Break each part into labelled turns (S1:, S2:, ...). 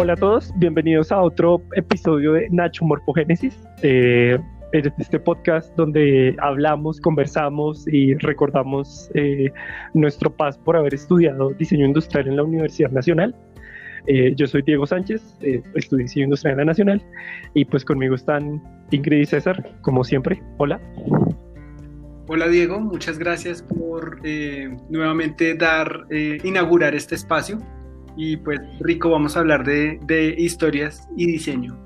S1: Hola a todos, bienvenidos a otro episodio de Nacho Morfogénesis. Eh, este podcast donde hablamos, conversamos y recordamos eh, nuestro paso por haber estudiado diseño industrial en la Universidad Nacional. Eh, yo soy Diego Sánchez, estudio diseño industrial en la Nacional y pues conmigo están Ingrid y César, como siempre. Hola.
S2: Hola Diego, muchas gracias por nuevamente dar, inaugurar este espacio y pues rico, vamos a hablar de, de historias y diseño.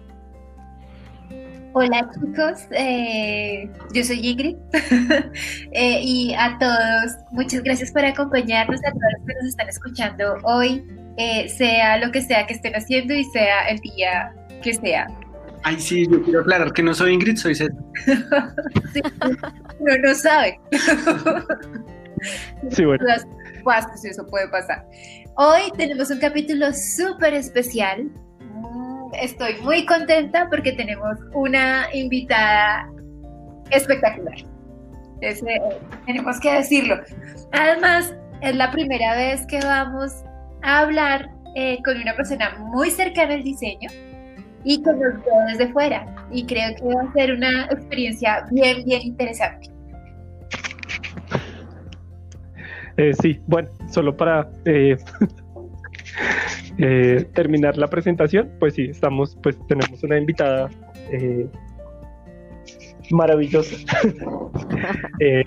S3: Hola chicos, eh, yo soy Ingrid eh, y a todos muchas gracias por acompañarnos, a todos los que nos están escuchando hoy, eh, sea lo que sea que estén haciendo y sea el día que sea.
S2: Ay, sí, yo quiero aclarar que no soy Ingrid, soy César.
S3: sí, no, no sabe.
S1: sí, bueno.
S3: Pues, eso puede pasar. Hoy tenemos un capítulo súper especial estoy muy contenta porque tenemos una invitada espectacular. tenemos que decirlo. Además, es la primera vez que vamos a hablar eh, con una persona muy cercana al diseño y con los dos desde fuera. Y creo que va a ser una experiencia bien, bien interesante.
S1: Eh, sí, bueno, solo para eh, eh, terminar la presentación, pues sí, estamos, pues tenemos una invitada eh, maravillosa. Eh,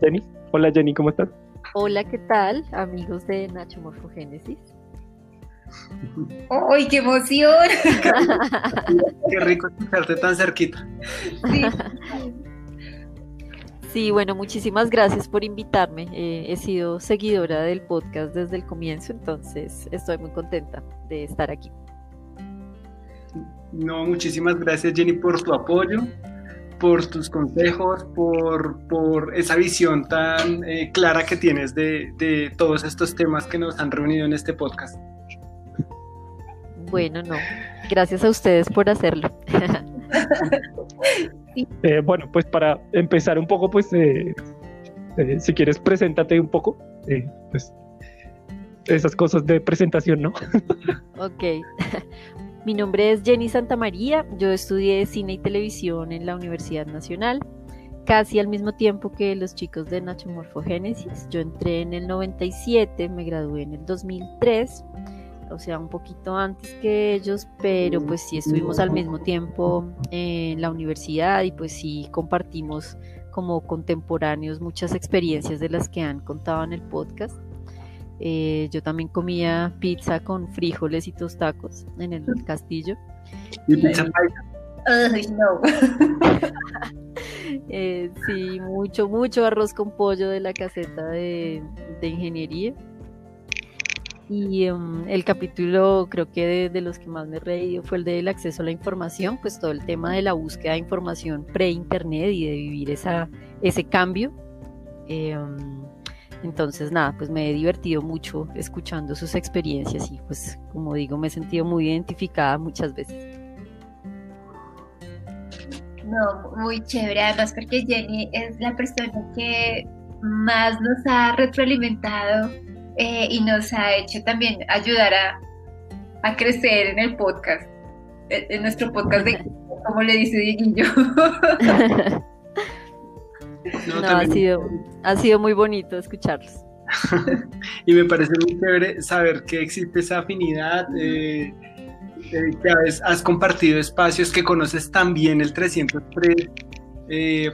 S1: Jenny. Hola Jenny, ¿cómo estás?
S4: Hola, ¿qué tal, amigos de Nacho Morfogénesis?
S3: ¡Ay, qué emoción!
S2: qué rico escucharte tan cerquita. Sí.
S4: Sí, bueno, muchísimas gracias por invitarme. Eh, he sido seguidora del podcast desde el comienzo, entonces estoy muy contenta de estar aquí.
S2: No, muchísimas gracias Jenny por tu apoyo, por tus consejos, por, por esa visión tan eh, clara que tienes de, de todos estos temas que nos han reunido en este podcast.
S4: Bueno, no, gracias a ustedes por hacerlo.
S1: Eh, bueno, pues para empezar un poco, pues eh, eh, si quieres, preséntate un poco. pues esas cosas de presentación, ¿no?
S4: ok. Mi nombre es Jenny Santamaría. Yo estudié cine y televisión en la Universidad Nacional, casi al mismo tiempo que los chicos de Nachomorfogénesis. Yo entré en el 97, me gradué en el 2003 o sea, un poquito antes que ellos, pero pues sí estuvimos al mismo tiempo en la universidad y pues sí compartimos como contemporáneos muchas experiencias de las que han contado en el podcast. Eh, yo también comía pizza con frijoles y tostacos en el castillo.
S2: ¿Y pizza
S3: no.
S4: Eh, sí, mucho, mucho arroz con pollo de la caseta de, de ingeniería. Y em, el capítulo creo que de, los que más me he reído fue el del acceso a la información, pues todo el tema de la búsqueda de información pre-internet y de vivir esa, ese cambio. Em, entonces nada, pues me he divertido mucho escuchando sus experiencias y pues como digo, me he sentido muy identificada muchas veces.
S3: No, muy chévere, además porque Jenny es la persona que más nos ha retroalimentado eh, y nos ha hecho también ayudar a, a crecer en el podcast, eh, en nuestro podcast de como le dice Dieguillo.
S4: No, ha, sido, ha sido muy bonito escucharlos.
S2: y me parece muy chévere saber que existe esa afinidad, eh, que a veces has compartido espacios que conoces también el 303,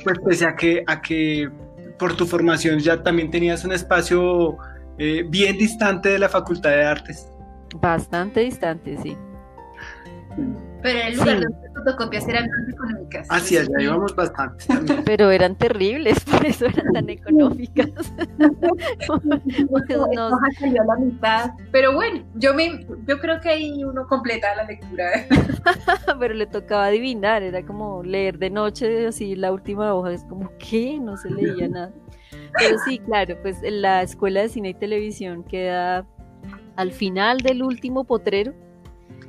S2: pues pese a que, a que por tu formación ya también tenías un espacio eh, bien distante de la Facultad de Artes.
S4: Bastante distante, sí.
S3: Pero en el lugar de las fotocopias eran más económicas.
S2: Así es, allá íbamos bastante.
S4: Pero eran terribles, por eso eran tan económicas.
S3: no. salió a la mitad. Pero bueno, yo, me, yo creo que ahí uno completa la lectura.
S4: Pero le tocaba adivinar, era como leer de noche, así la última hoja, es como, ¿qué? No se leía nada. Pero sí, claro, pues la escuela de cine y televisión queda al final del último potrero.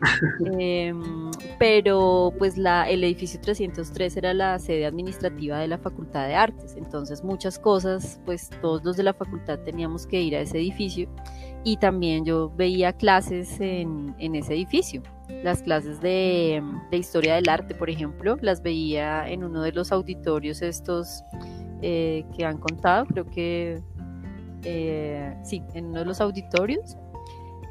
S4: Em, pero pues la, el edificio 303 era la sede administrativa de la Facultad de Artes, entonces muchas cosas, pues todos los de la facultad teníamos que ir a ese edificio y también yo veía clases en, ese edificio. Las clases de, historia del arte, por ejemplo, las veía en uno de los auditorios estos eh, que han contado, creo que eh, sí, en uno de los auditorios.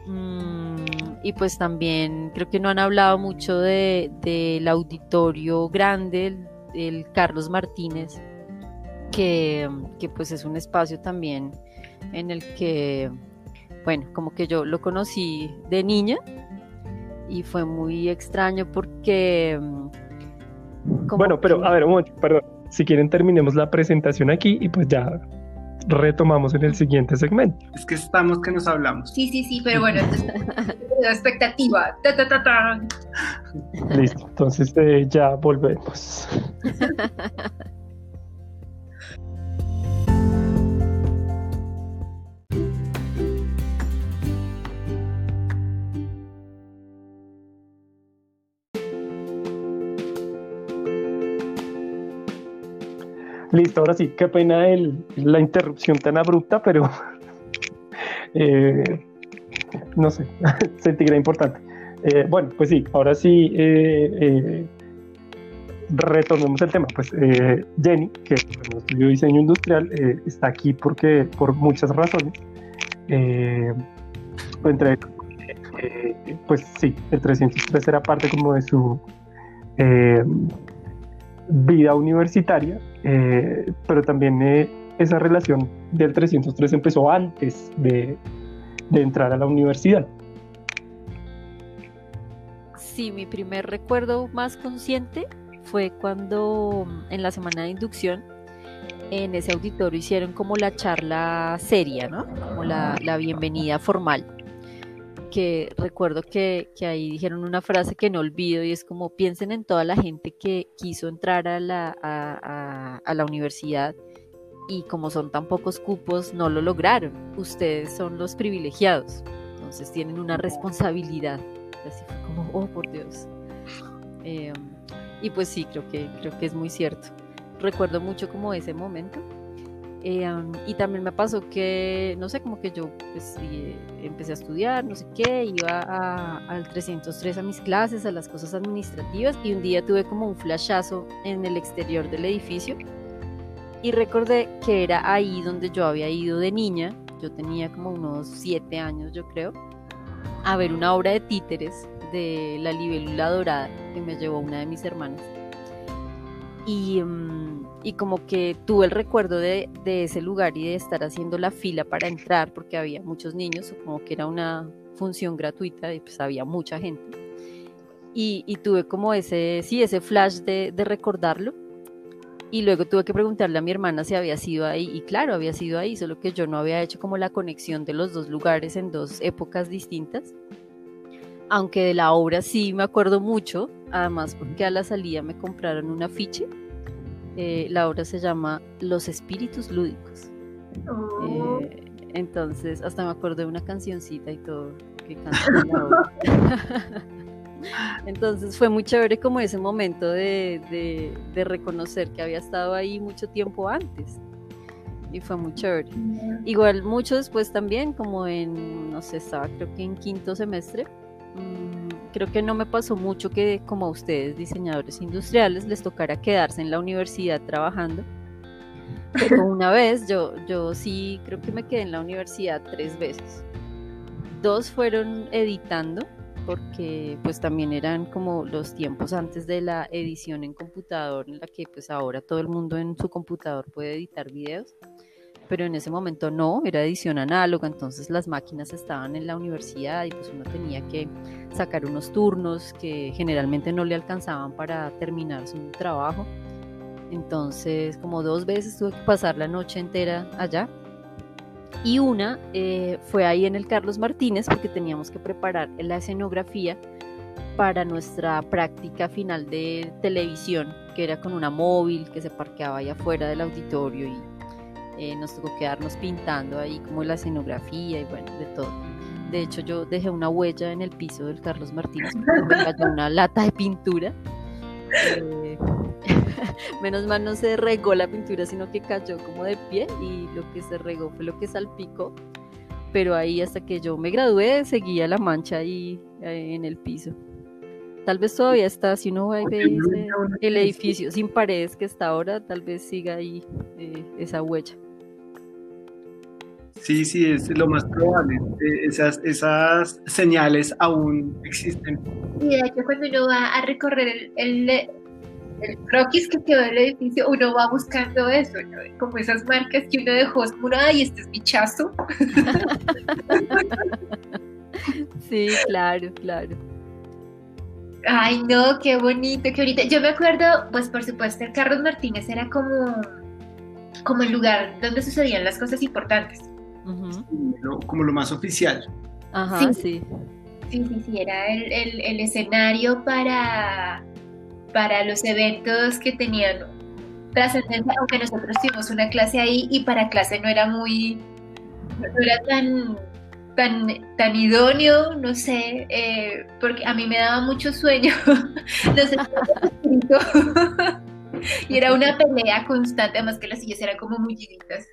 S4: Mm, y pues también creo que no han hablado mucho del auditorio grande, el, Carlos Martínez, que, que pues es un espacio también en el que bueno, como que yo lo conocí de niña y fue muy extraño porque...
S1: Mm, bueno, pero a ver, un momento, perdón. Si quieren terminemos la presentación aquí y pues ya retomamos en el siguiente segmento.
S2: Es que estamos que nos hablamos.
S3: Sí, sí, sí, pero bueno, la expectativa.
S1: Listo, entonces eh, ya volvemos. Listo, ahora sí, qué pena el, la interrupción tan abrupta, pero eh, no sé, sentí que era importante. Eh, bueno, pues sí, ahora sí eh, retomemos el tema. Pues Jenny, que estudió diseño industrial, está aquí porque por muchas razones. entre, pues sí, el 303 era parte como de su vida universitaria, eh, pero también eh, esa relación del 303 empezó antes de, entrar a la universidad.
S4: Sí, mi primer recuerdo más consciente fue cuando mm, en la semana de inducción en ese auditorio hicieron como la charla seria, ¿no? Como la, la bienvenida formal que recuerdo que, ahí dijeron una frase que no olvido y es como piensen en toda la gente que quiso entrar a la, a, la universidad y como son tan pocos cupos no lo lograron. Ustedes son los privilegiados, entonces tienen una responsabilidad. Así fue como, oh por Dios. Em, y pues sí, creo que, creo que es muy cierto. Recuerdo mucho como ese momento eh, y también me pasó que, no sé, como que yo pues, empecé a estudiar, no sé qué, iba al 303 a mis clases, a las cosas administrativas, y un día tuve como un flashazo en el exterior del edificio y recordé que era ahí donde yo había ido de niña, yo tenía como unos siete años yo creo, a ver una obra de títeres de La libélula dorada que me llevó una de mis hermanas. Y... Mm, y como que tuve el recuerdo de, ese lugar y de estar haciendo la fila para entrar porque había muchos niños, como que era una función gratuita y pues había mucha gente. Y, tuve como ese, sí, ese flash de, recordarlo. Y luego tuve que preguntarle a mi hermana si había sido ahí. Y claro, había sido ahí, solo que yo no había hecho como la conexión de los dos lugares en dos épocas distintas. Aunque de la obra sí me acuerdo mucho, además porque a la salida me compraron un afiche eh, la obra se llama Los Espíritus Lúdicos. Oh. Eh, entonces, hasta me acuerdo de una cancioncita y todo que canta la obra. Entonces fue muy chévere como ese momento de, reconocer que había estado ahí mucho tiempo antes. Y fue muy chévere. Igual mucho después también, como en, no sé, estaba creo que en quinto semestre. Mm, creo que no me pasó mucho que como a ustedes, diseñadores industriales, les tocara quedarse en la universidad trabajando. Pero una vez yo, yo sí creo que me quedé en la universidad tres veces. Dos fueron editando, porque pues también eran como los tiempos antes de la edición en computador, en la que pues ahora todo el mundo en su computador puede editar videos pero en ese momento no, era edición análoga, entonces las máquinas estaban en la universidad y pues uno tenía que sacar unos turnos que generalmente no le alcanzaban para terminar su trabajo. Entonces, como dos veces tuve que pasar la noche entera allá. Y una eh, fue ahí en el Carlos Martínez porque teníamos que preparar la escenografía para nuestra práctica final de televisión, que era con una móvil que se parqueaba ahí afuera del auditorio y eh, nos tocó quedarnos pintando ahí como la escenografía y bueno, de todo. De hecho, yo dejé una huella en el piso del Carlos Martínez porque me cayó una lata de pintura. Eh, menos mal no se regó la pintura, sino que cayó como de pie y lo que se regó fue lo que salpicó. pero ahí hasta que yo me gradué seguía la mancha ahí eh, en el piso. Tal vez todavía está, si uno ve el edificio sin paredes que está ahora, tal vez siga ahí eh, esa huella.
S2: Sí, sí, es lo más probable. Esas, esas señales aún existen.
S3: Y de hecho, cuando uno va a recorrer el, el, croquis que quedó del edificio, uno va buscando eso, como esas marcas que uno dejó, es como, ay, este es mi chazo.
S4: sí, claro, claro.
S3: Ay, no, qué bonito, qué bonito. Yo me acuerdo, pues por supuesto, el Carlos Martínez era como, como el lugar donde sucedían las cosas importantes.
S2: Como lo más oficial.
S4: Ajá, sí.
S3: Sí, sí, sí, era el, escenario para, para los eventos que tenían trascendencia, aunque nosotros tuvimos una clase ahí y para clase no era muy, no era tan tan, tan idóneo, no sé, eh, porque a mí me daba mucho sueño. y era una pelea constante, además que las sillas eran como mulliditas.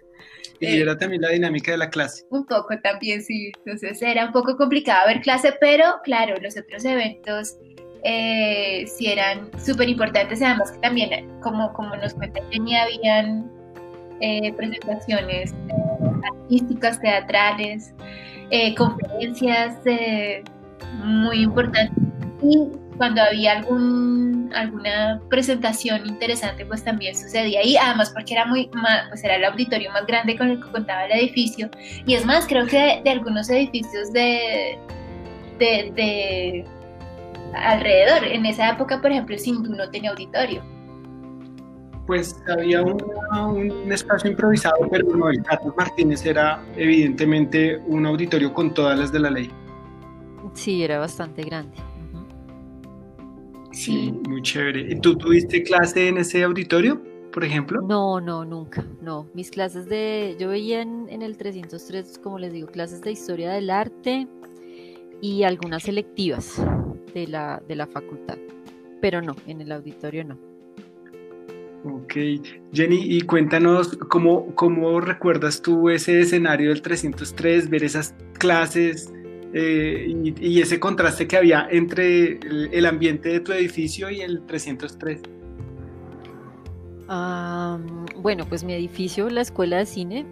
S2: Y eh, era también la dinámica de la clase.
S3: Un poco también, sí. Entonces era un poco complicado ver clase, pero claro, los otros eventos eh, sí eran súper importantes. Además que también, como, como nos cuenta Jenny, habían presentaciones artísticas, teatrales. Eh, conferencias eh, muy importantes y cuando había algún, alguna presentación interesante pues también sucedía ahí, además porque era muy pues era el auditorio más grande con el que contaba el edificio y es más creo que de, algunos edificios de, de, alrededor, en esa época por ejemplo Sindú no tenía auditorio
S2: pues había un espacio improvisado, pero no, el Carlos Martínez era evidentemente un auditorio con todas las de la ley.
S4: Sí, era bastante grande.
S2: Sí, muy chévere. ¿Y tú tuviste clase en ese auditorio, por ejemplo?
S4: No, no, nunca, no. Mis clases de, yo veía en, en el 303, como les digo, clases de historia del arte y algunas selectivas de la, de la facultad, pero no, en el auditorio no.
S2: Ok, Jenny, y cuéntanos cómo, cómo recuerdas tú ese escenario del 303, ver esas clases eh, y, ese contraste que había entre el, ambiente de tu edificio y el 303.
S4: bueno, pues mi edificio, la escuela de cine,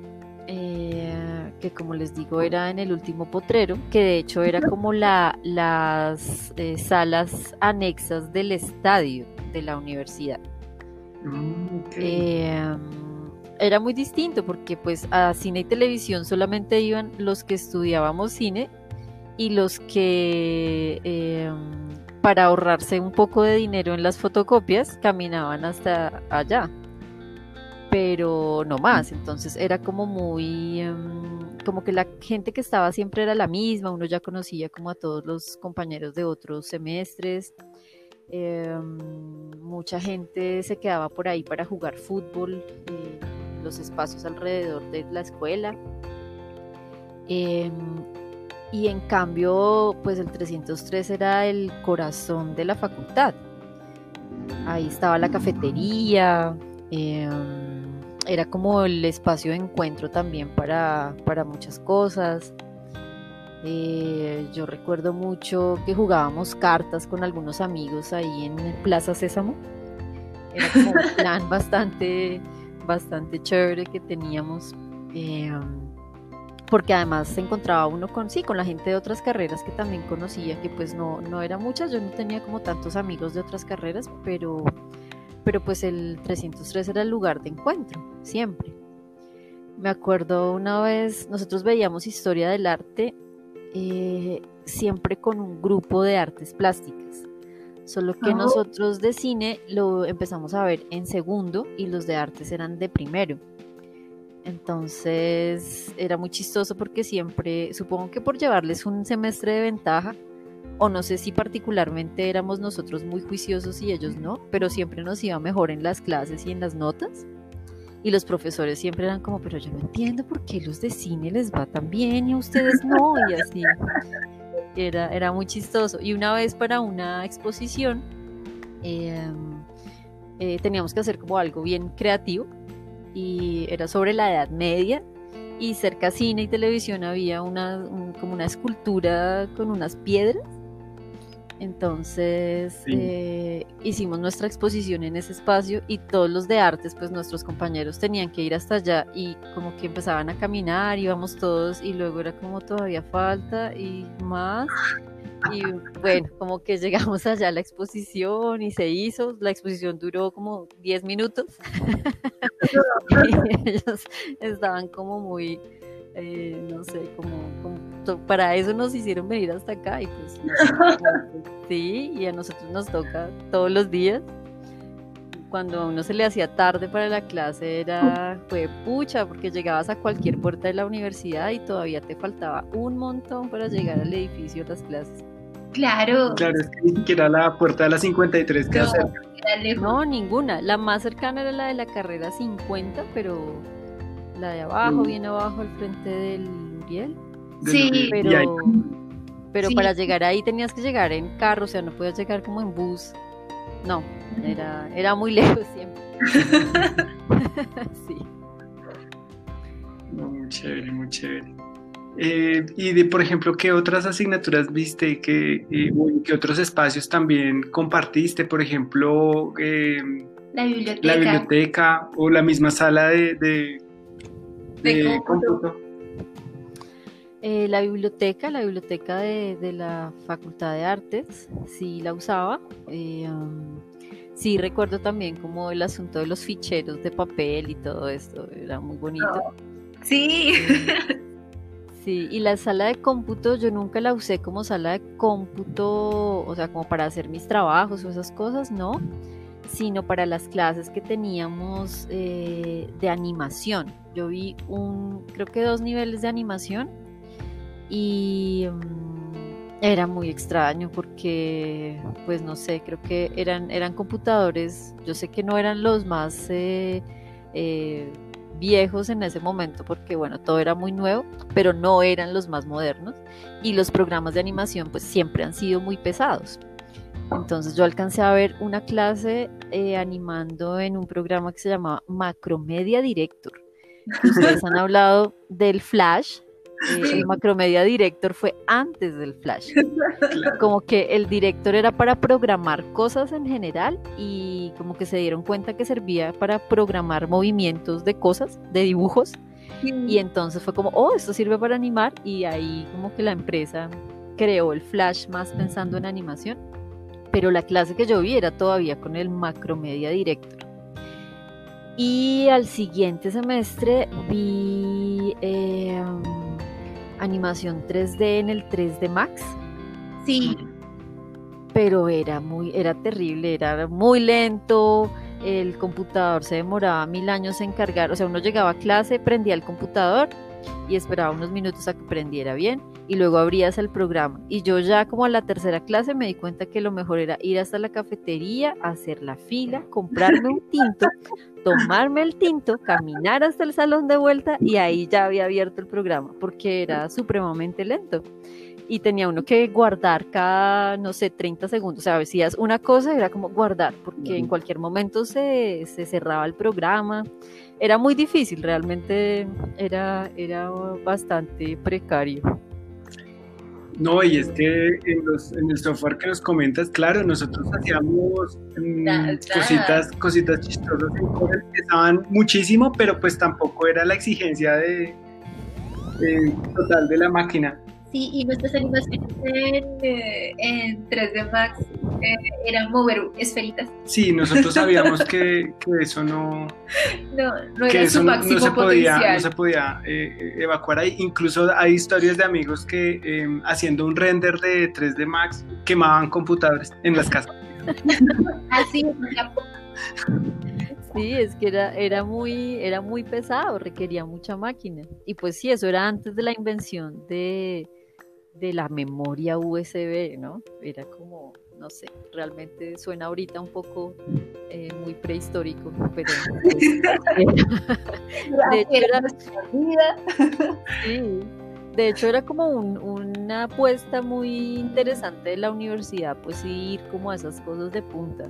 S4: eh, que como les digo era en el último potrero, que de hecho era como la, las eh, salas anexas del estadio de la universidad. Mm, em, era muy distinto porque pues a cine y televisión solamente iban los que estudiábamos cine y los que em, para ahorrarse un poco de dinero en las fotocopias caminaban hasta allá pero no más entonces era como muy em, como que la gente que estaba siempre era la misma uno ya conocía como a todos los compañeros de otros semestres Em, mucha gente se quedaba por ahí para jugar fútbol, en los espacios alrededor de la escuela. Em, y en cambio, pues el 303 era el corazón de la facultad. Ahí estaba la cafetería, em, era como el espacio de encuentro también para, para muchas cosas. Eh, yo recuerdo mucho que jugábamos cartas con algunos amigos ahí en Plaza Sésamo. Era como un plan bastante, bastante chévere que teníamos. Eh, porque además se encontraba uno con sí, con la gente de otras carreras que también conocía, que pues no, no eran muchas, yo no tenía como tantos amigos de otras carreras, pero, pero pues el 303 era el lugar de encuentro, siempre. Me acuerdo una vez, nosotros veíamos historia del arte eh, siempre con un grupo de artes plásticas. Solo que nosotros de cine lo empezamos a ver en segundo y los de artes eran de primero. Entonces era muy chistoso porque siempre, supongo que por llevarles un semestre de ventaja, o no sé si particularmente éramos nosotros muy juiciosos y ellos no, pero siempre nos iba mejor en las clases y en las notas. Y los profesores siempre eran como, pero yo no entiendo por qué los de cine les va tan bien y a ustedes no, y así. Era, era muy chistoso. Y una vez para una exposición em, eh, teníamos que hacer como algo bien creativo y era sobre la Edad Media y cerca cine y televisión había una como una escultura con unas piedras entonces eh, hicimos nuestra exposición en ese espacio y todos los de artes, pues nuestros compañeros tenían que ir hasta allá y como que empezaban a caminar, íbamos todos y luego era como todavía falta y más. Y bueno, como que llegamos allá a la exposición y se hizo, la exposición duró como 10 minutos y ellos estaban como muy eh, no sé, como, para eso nos hicieron venir hasta acá y pues sí, y a nosotros nos toca todos los días. Cuando a uno se le hacía tarde para la clase era, fue pucha, porque llegabas a cualquier puerta de la universidad y todavía te faltaba un montón para llegar al edificio de las clases.
S3: Claro.
S2: Claro, es que ni siquiera la puerta de la 53 queda cerca.
S4: No, ninguna. La más cercana era la de la carrera 50, pero la de abajo, mm. bien abajo, al frente del Uriel.
S3: Sí,
S4: pero, pero para llegar ahí tenías que llegar en carro, o sea, no podías llegar como en bus. No, era, era muy lejos siempre. sí.
S2: muy chévere, muy chévere. Eh, y de, por ejemplo, ¿qué otras asignaturas viste? ¿Qué, eh, ¿Qué otros espacios también compartiste? Por ejemplo,
S3: eh, la, biblioteca.
S2: la biblioteca o la misma sala de,
S4: eh, la biblioteca, la biblioteca de, la Facultad de Artes, sí la usaba. Eh, um, sí recuerdo también como el asunto de los ficheros de papel y todo esto, era muy bonito. Oh,
S3: sí.
S4: Sí, y la sala de cómputo yo nunca la usé como sala de cómputo, o sea, como para hacer mis trabajos o esas cosas, no sino para las clases que teníamos eh, de animación. Yo vi un, creo que dos niveles de animación y mm, era muy extraño porque, pues no sé, creo que eran, eran computadores, yo sé que no eran los más eh, eh, viejos en ese momento porque, bueno, todo era muy nuevo, pero no eran los más modernos y los programas de animación pues siempre han sido muy pesados. Entonces yo alcancé a ver una clase eh, animando en un programa que se llamaba Macromedia Director. Ustedes han hablado del Flash. Eh, el Macromedia Director fue antes del Flash. Como que el director era para programar cosas en general y como que se dieron cuenta que servía para programar movimientos de cosas, de dibujos. Y entonces fue como, oh, esto sirve para animar y ahí como que la empresa creó el Flash más pensando en animación pero la clase que yo vi era todavía con el Macromedia Director. Y al siguiente semestre vi em, animación 3D en el 3D Max.
S3: Sí.
S4: Pero era muy, era terrible, era muy lento, el computador se demoraba mil años en cargar, o sea, uno llegaba a clase, prendía el computador y esperaba unos minutos a que prendiera bien y luego abrías el programa. Y yo ya como a la tercera clase me di cuenta que lo mejor era ir hasta la cafetería, hacer la fila, comprarme un tinto, tomarme el tinto, caminar hasta el salón de vuelta y ahí ya había abierto el programa porque era supremamente lento. Y tenía uno que guardar cada, no sé, 30 segundos. O sea, decías una cosa, era como guardar, porque en cualquier momento se, se cerraba el programa era muy difícil, realmente era, era bastante precario.
S2: No, y es que en, el software que nos comentas, claro, nosotros hacíamos mm, cositas, cositas chistosas que estaban muchísimo, pero pues tampoco era la exigencia de total de la máquina.
S3: Sí, y nuestras animaciones en, 3D eh, Max eh, eran mover esferitas.
S2: Sí, nosotros sabíamos que, eso no,
S3: no, no era su máximo
S2: se
S3: podía,
S2: no se podía eh, evacuar ahí. Incluso hay historias de amigos que em, haciendo un render de 3D Max quemaban computadores en las casas.
S3: Así
S4: Sí, es que era, era, muy, era muy pesado, requería mucha máquina. Y pues sí, eso era antes de la invención de, de la memoria USB, ¿no? Era como, no sé, realmente suena ahorita un poco eh, muy prehistórico, pero pues, de, hecho era, sí, de hecho era como una apuesta muy interesante de la universidad, pues ir como a esas cosas de punta.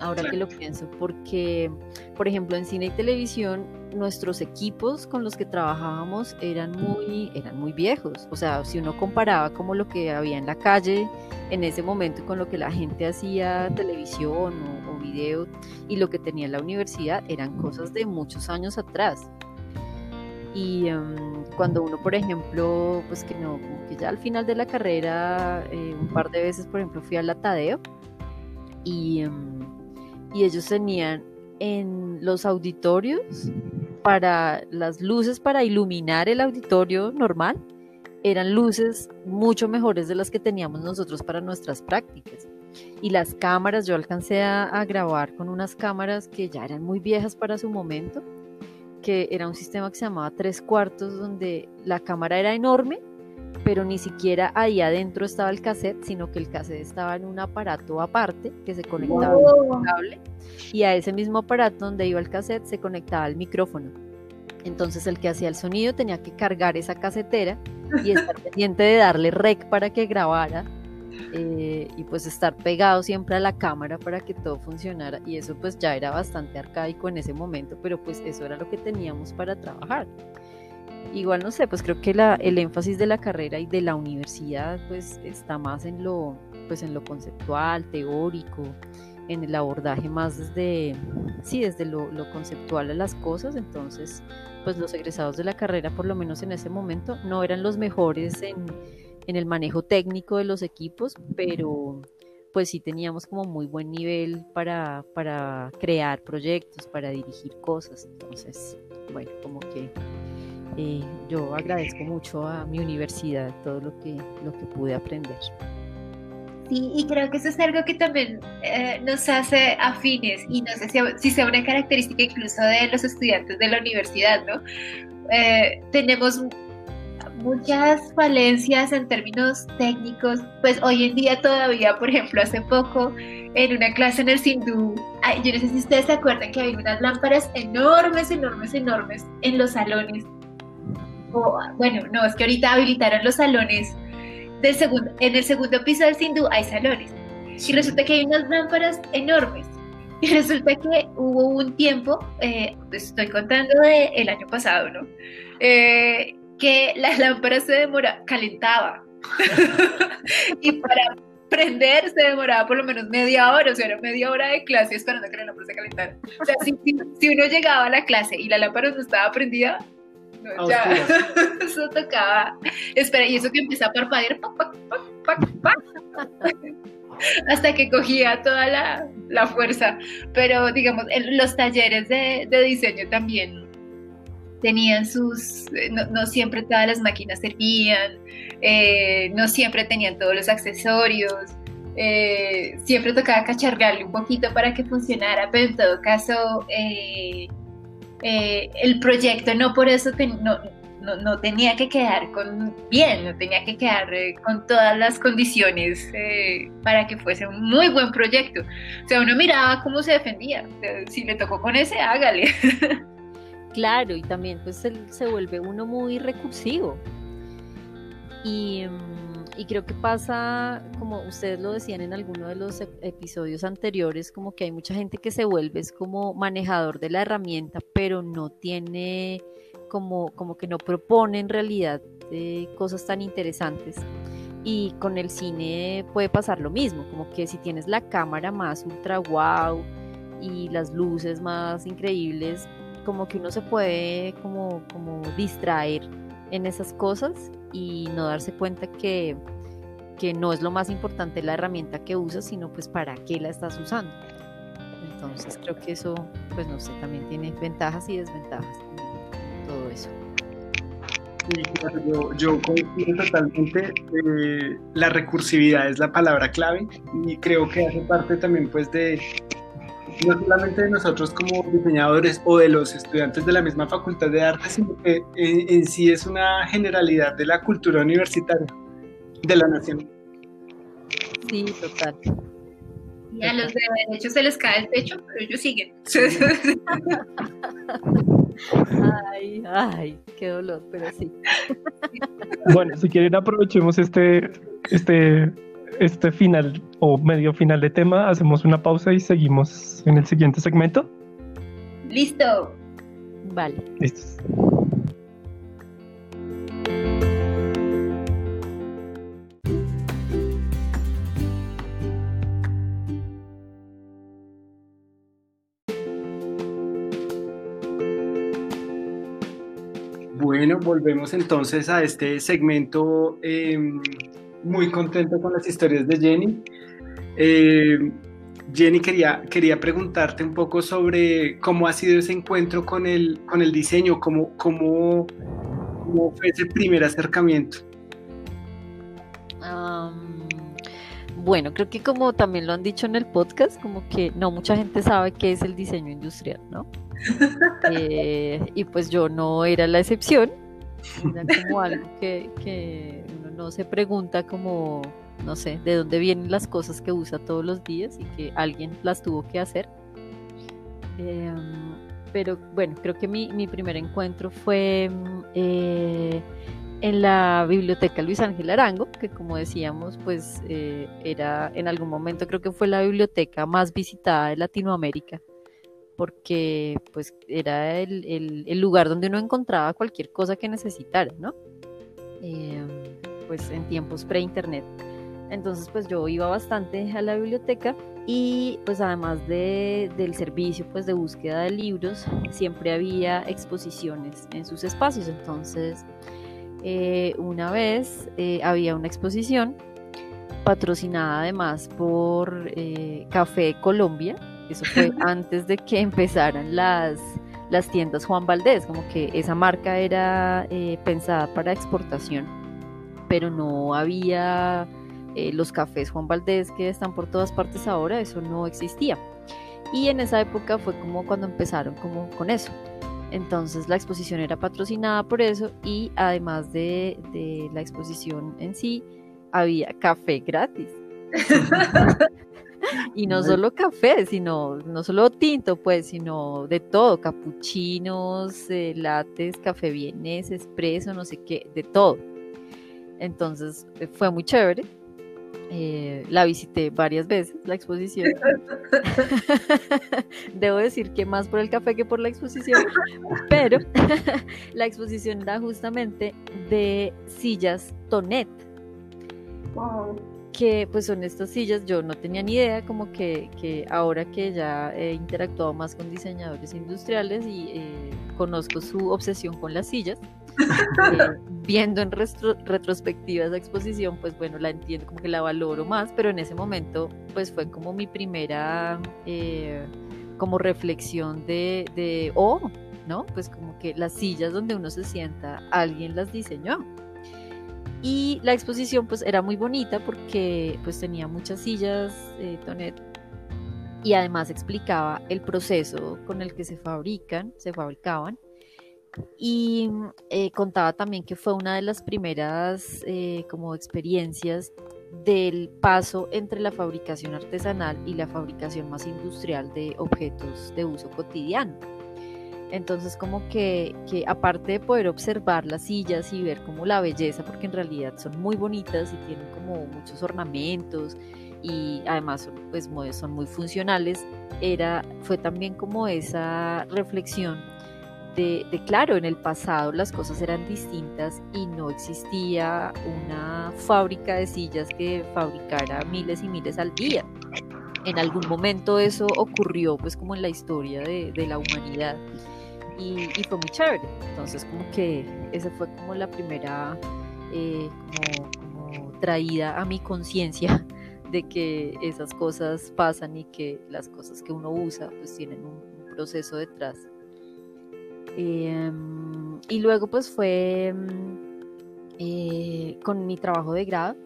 S4: Ahora que lo pienso, porque, por ejemplo, en cine y televisión nuestros equipos con los que trabajábamos eran muy, eran muy viejos. O sea, si uno comparaba como lo que había en la calle en ese momento con lo que la gente hacía televisión o, video y lo que tenía en la universidad, eran cosas de muchos años atrás. Y em, cuando uno, por ejemplo, pues que no, que ya al final de la carrera, eh, un par de veces, por ejemplo, fui al Latadeo y, em, y ellos tenían en los auditorios para las luces para iluminar el auditorio normal eran luces mucho mejores de las que teníamos nosotros para nuestras prácticas. Y las cámaras, yo alcancé a, grabar con unas cámaras que ya eran muy viejas para su momento que era un sistema que se llamaba tres cuartos, donde la cámara era enorme, pero ni siquiera ahí adentro estaba el cassette, sino que el cassette estaba en un aparato aparte que se conectaba wow. cable y a ese mismo aparato donde iba el cassette se conectaba el micrófono. Entonces el que hacía el sonido tenía que cargar esa casetera y estar pendiente de darle rec para que grabara eh, y pues estar pegado siempre a la cámara para que todo funcionara y eso pues ya era bastante arcaico en ese momento, pero pues eso era lo que teníamos para trabajar. Igual no sé, pues creo que el énfasis de la carrera y de la universidad pues está más en lo, pues en lo conceptual, teórico, en el abordaje más desde, sí, desde lo, lo conceptual a las cosas, entonces pues los egresados de la carrera por lo menos en ese momento no eran los mejores en en el manejo técnico de los equipos, pero pues sí teníamos como muy buen nivel para, para crear proyectos, para dirigir cosas. Entonces, bueno, como que eh, yo agradezco mucho a mi universidad todo lo que, lo que pude aprender.
S3: Sí, y creo que eso es algo que también eh, nos hace afines y no sé si, si, sea una característica incluso de los estudiantes de la universidad, ¿no? Eh, tenemos muchas falencias en términos técnicos, pues hoy en día todavía, por ejemplo, hace poco en una clase en el Sindú, yo no sé si ustedes se acuerdan que había unas lámparas enormes, enormes, enormes en los salones. Bueno, no, es que ahorita habilitaron los salones del segundo, en el segundo piso del Sindú hay salones. Y resulta que hay unas lámparas enormes. Y resulta que hubo un tiempo, eh, pues estoy contando del el año pasado, ¿no? Eh, que la lámpara se demora, calentaba. y para prender se demoraba por lo menos media hora, o sea, era media hora de clase esperando que la lámpara se calentara. O sea, si, si uno llegaba a la clase y la lámpara no estaba prendida, no, ya, eso tocaba. Espera, y eso que empezó a parpadear, hasta que cogía toda la, la, fuerza. Pero, digamos, los talleres de, de diseño también tenían sus, eh, no, no, siempre todas las máquinas servían, eh, no siempre tenían todos los accesorios, eh, siempre tocaba cachargarle un poquito para que funcionara, pero en todo caso eh, eh, el proyecto no por eso te, no, no, no, tenía que quedar con bien, no tenía que quedar eh, con todas las condiciones eh, para que fuese un muy buen proyecto. O sea, uno miraba cómo se defendía. Si le tocó con ese, hágale.
S4: Claro, y también pues se, se vuelve uno muy recursivo. Y, y, creo que pasa, como ustedes lo decían en alguno de los episodios anteriores, como que hay mucha gente que se vuelve es como manejador de la herramienta, pero no tiene, como, como que no propone en realidad eh, cosas tan interesantes. Y con el cine puede pasar lo mismo, como que si tienes la cámara más ultra wow y las luces más increíbles, como que uno se puede como, como distraer en esas cosas y no darse cuenta que, que no es lo más importante la herramienta que usas, sino pues para qué la estás usando. Entonces creo que eso, pues no sé, también tiene ventajas y desventajas, todo eso.
S2: Sí, claro, yo, yo coincido totalmente. Eh, la recursividad es la palabra clave y creo que hace parte también pues de, no solamente de nosotros como diseñadores o de los estudiantes de la misma facultad de arte, sino que en, en, sí es una generalidad de la cultura universitaria de la nación.
S4: Sí, total.
S3: Y a los de derecho se les cae el techo, pero ellos siguen.
S4: Ay, ay, qué dolor, pero sí.
S1: Bueno, si quieren aprovechemos este, este este final o medio final de tema, hacemos una pausa y seguimos en el siguiente segmento.
S3: Listo.
S4: Vale.
S1: Listos.
S2: Bueno, volvemos entonces a este segmento em, muy contento con las historias de Jenny. Eh, Jenny, quería, quería preguntarte un poco sobre cómo ha sido ese encuentro con el, con el diseño, cómo, cómo, cómo fue ese primer acercamiento.
S4: bueno, creo que como también lo han dicho en el podcast, como que no mucha gente sabe qué es el diseño industrial, ¿no? Eh, y pues yo no era la excepción, era como algo que, no se pregunta como no sé, de dónde vienen las cosas que usa todos los días y que alguien las tuvo que hacer. Em, pero bueno, creo que mi, mi primer encuentro fue eh, en la biblioteca Luis Ángel Arango, que como decíamos, pues eh, era en algún momento creo que fue la biblioteca más visitada de Latinoamérica, porque pues era el, el, el lugar donde uno encontraba cualquier cosa que necesitara, ¿no? Em, pues en tiempos pre-internet. Entonces pues yo iba bastante a la biblioteca y pues además de, del servicio pues de búsqueda de libros siempre había exposiciones en sus espacios. Entonces eh, una vez eh, había una exposición patrocinada además por eh, Café Colombia. Eso fue antes de que empezaran las, las tiendas Juan Valdés, como que esa marca era pensada para exportación, pero no había eh, los cafés Juan Valdés que están por todas partes ahora, eso no existía. Y en esa época fue como cuando empezaron como con eso. Entonces la exposición era patrocinada por eso y además de, de la exposición en sí, había café gratis. y no solo café, sino no solo tinto, pues, sino de todo, capuchinos, eh, lates, café vienes, espresso, no sé qué, de todo. Entonces eh, fue muy chévere eh, la visité varias veces, la exposición. Debo decir que más por el café que por la exposición, pero la exposición era justamente de sillas Tonet. Que pues son estas sillas, yo no tenía ni idea, como que, que ahora que ya he interactuado más con diseñadores industriales y eh, conozco su obsesión con las sillas, eh, viendo en retrospectiva esa exposición, pues bueno, la entiendo, como que la valoro más, pero en ese momento, pues fue como mi primera, eh, como reflexión de, de, oh, ¿no? Pues como que las sillas donde uno se sienta, alguien las diseñó. Y la exposición pues era muy bonita porque pues tenía muchas sillas, eh, Tonet, y además explicaba el proceso con el que se fabrican, se fabricaban y eh, contaba también que fue una de las primeras eh, como experiencias del paso entre la fabricación artesanal y la fabricación más industrial de objetos de uso cotidiano. Entonces como que, que, aparte de poder observar las sillas y ver como la belleza, porque en realidad son muy bonitas y tienen como muchos ornamentos y además son, pues, son muy funcionales, era, fue también como esa reflexión de, claro, en el pasado las cosas eran distintas y no existía una fábrica de sillas que fabricara miles y miles al día. En algún momento eso ocurrió pues como en la historia de, la humanidad y, fue muy chévere. Entonces como que esa fue como la primera eh, traída a mi conciencia de que esas cosas pasan y que las cosas que uno usa pues tienen un proceso detrás Em, y luego pues fue em, eh, con mi trabajo de grado.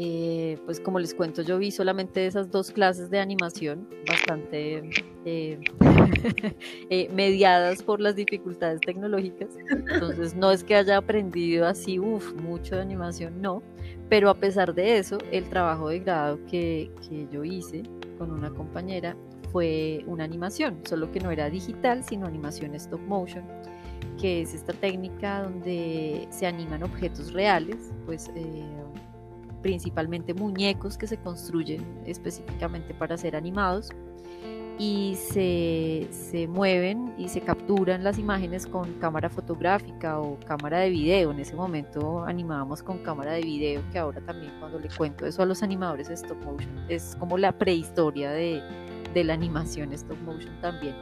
S4: Eh, pues como les cuento, yo vi solamente esas dos clases de animación, bastante eh, mediadas por las dificultades tecnológicas. Entonces no es que haya aprendido así, uff, mucho de animación, no. Pero a pesar de eso, el trabajo de grado que, que yo hice con una compañera fue una animación, solo que no era digital, sino animación stop motion, que es esta técnica donde se animan objetos reales, pues eh, principalmente muñecos que se construyen específicamente para ser animados. y se, se, mueven y se capturan las imágenes con cámara fotográfica o cámara de video. En ese momento animábamos con cámara de video, que ahora también cuando le cuento eso a los animadores stop motion es como la prehistoria de, de la animación stop motion también.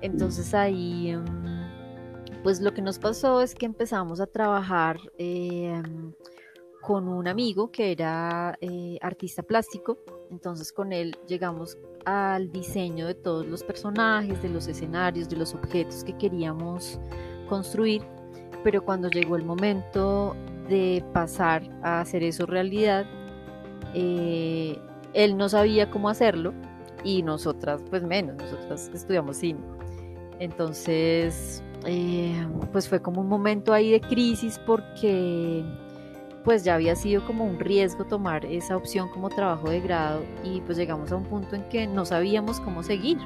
S4: Entonces ahí, em, pues lo que nos pasó es que empezamos a trabajar em, con un amigo que era eh, artista plástico. Entonces con él llegamos al diseño de todos los personajes, de los escenarios, de los objetos que queríamos construir, pero cuando llegó el momento de pasar a hacer eso realidad, eh, él no sabía cómo hacerlo y nosotras pues menos, nosotras estudiamos cine. Entonces, eh, pues fue como un momento ahí de crisis porque pues ya había sido como un riesgo tomar esa opción como trabajo de grado y pues llegamos a un punto en que no sabíamos cómo seguir.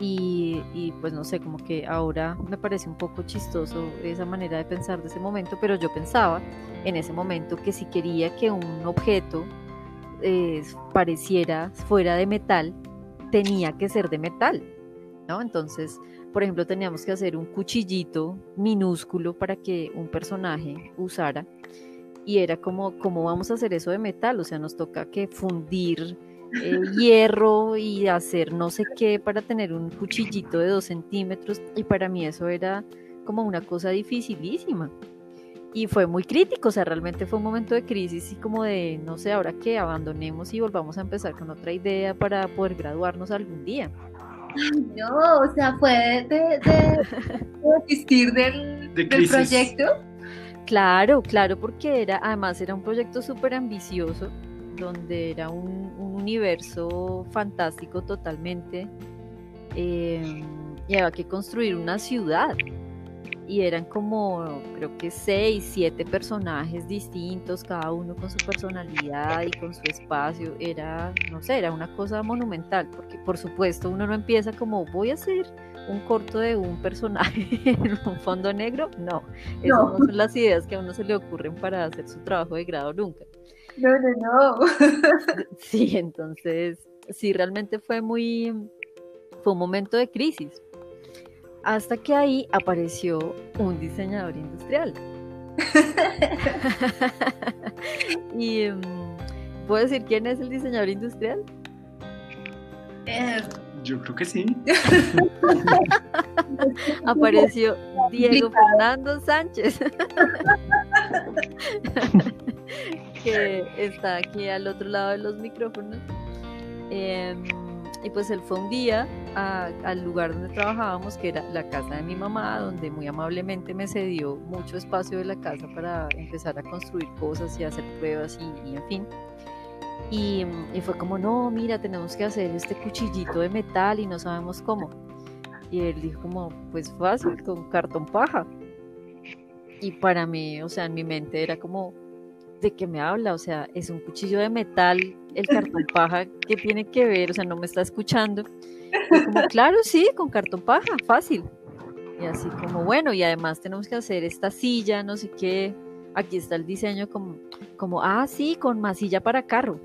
S4: Y, y, pues no sé, como que ahora me parece un poco chistoso esa manera de pensar de ese momento, pero yo pensaba en ese momento que si quería que un objeto eh, pareciera fuera de metal, tenía que ser de metal, ¿no? Entonces, por ejemplo, teníamos que hacer un cuchillito minúsculo para que un personaje usara y era como, ¿cómo vamos a hacer eso de metal? O sea, nos toca que fundir eh, hierro y hacer no sé qué para tener un cuchillito de dos centímetros y para mí eso era como una cosa dificilísima. Y fue muy crítico, o sea, realmente fue un momento de crisis y como de, no sé, ahora que abandonemos y volvamos a empezar con otra idea para poder graduarnos algún día.
S3: no, o sea, fue de, desistir del, del proyecto.
S4: Claro, claro, porque era, además era un proyecto súper ambicioso, donde era un, universo fantástico totalmente, eh, y había que construir una ciudad. Y eran como, creo que seis, siete personajes distintos, cada uno con su personalidad y con su espacio. Era, no sé, era una cosa monumental, porque por supuesto uno no empieza como voy a hacer un corto de un personaje en un fondo negro, no. Esas no. son las ideas que a uno se le ocurren para hacer su trabajo de grado nunca.
S3: No, no, no.
S4: Sí, entonces, sí, realmente fue muy, fue un momento de crisis. Hasta que ahí apareció un diseñador industrial. y, ¿puedo decir quién es el diseñador industrial?
S3: Eh,
S2: yo creo que sí.
S4: Apareció Diego Fernando Sánchez, que está aquí al otro lado de los micrófonos. Eh, y pues él fue un día al lugar donde trabajábamos, que era la casa de mi mamá, donde muy amablemente me cedió mucho espacio de la casa para empezar a construir cosas y hacer pruebas y, y en fin. Y, y, fue como, no, mira, tenemos que hacer este cuchillito de metal y no sabemos cómo. Y él dijo como, pues fácil, con cartón paja. Y para mí, o sea, en mi mente era como, ¿de qué me habla? O sea, es un cuchillo de metal, el cartón paja, ¿qué tiene que ver? O sea, no me está escuchando. Como, claro, sí, con cartón paja, fácil. Y así como, bueno, y además tenemos que hacer esta silla, no sé qué. Aquí está el diseño como, como ah, sí, con masilla para carro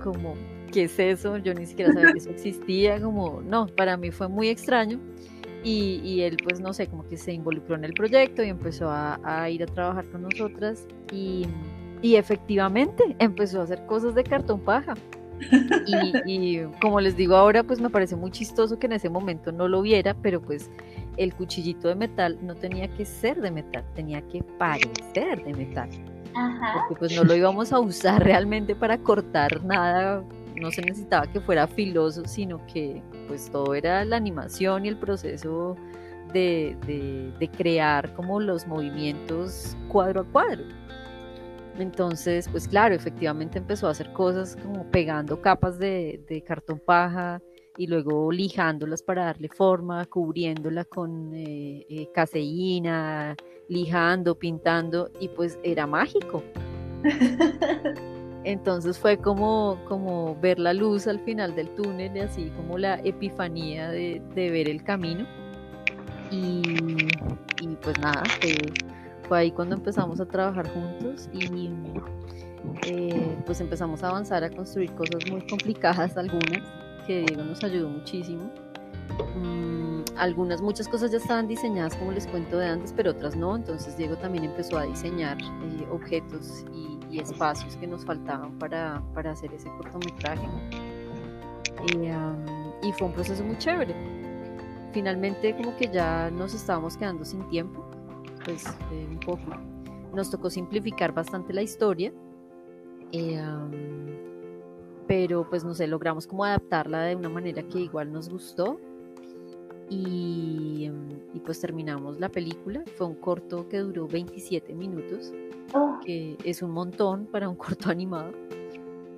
S4: como, ¿qué es eso? Yo ni siquiera sabía que eso existía, como, no, para mí fue muy extraño. Y, y él, pues, no sé, como que se involucró en el proyecto y empezó a, a ir a trabajar con nosotras. Y, y, efectivamente empezó a hacer cosas de cartón paja. Y, y, como les digo ahora, pues me parece muy chistoso que en ese momento no lo viera, pero pues el cuchillito de metal no tenía que ser de metal, tenía que parecer de metal.
S3: Ajá.
S4: Porque pues no lo íbamos a usar realmente para cortar nada, no se necesitaba que fuera filoso, sino que pues todo era la animación y el proceso de, de, crear como los movimientos cuadro a cuadro. Entonces, pues claro, efectivamente empezó a hacer cosas como pegando capas de, de cartón paja y luego lijándolas para darle forma, cubriéndola con eh, eh, caseína, lijando, pintando, y pues era mágico. Entonces fue como, como ver la luz al final del túnel, y así como la epifanía de, de ver el camino. Y, y pues nada, fue, fue, ahí cuando empezamos a trabajar juntos y eh, pues empezamos a avanzar a construir cosas muy complicadas algunas que Diego nos ayudó muchísimo. Mm, algunas, muchas cosas ya estaban diseñadas, como les cuento de antes, pero otras no. Entonces Diego también empezó a diseñar eh, objetos y, espacios que nos faltaban para, para hacer ese cortometraje. y fue un proceso muy chévere. Finalmente como que ya nos estábamos quedando sin tiempo, pues eh, un poco. Nos tocó simplificar bastante la historia. Eh, pero pues no sé, logramos como adaptarla de una manera que igual nos gustó y, pues terminamos la película. Fue un corto que duró 27 minutos, oh. que es un montón para un corto animado,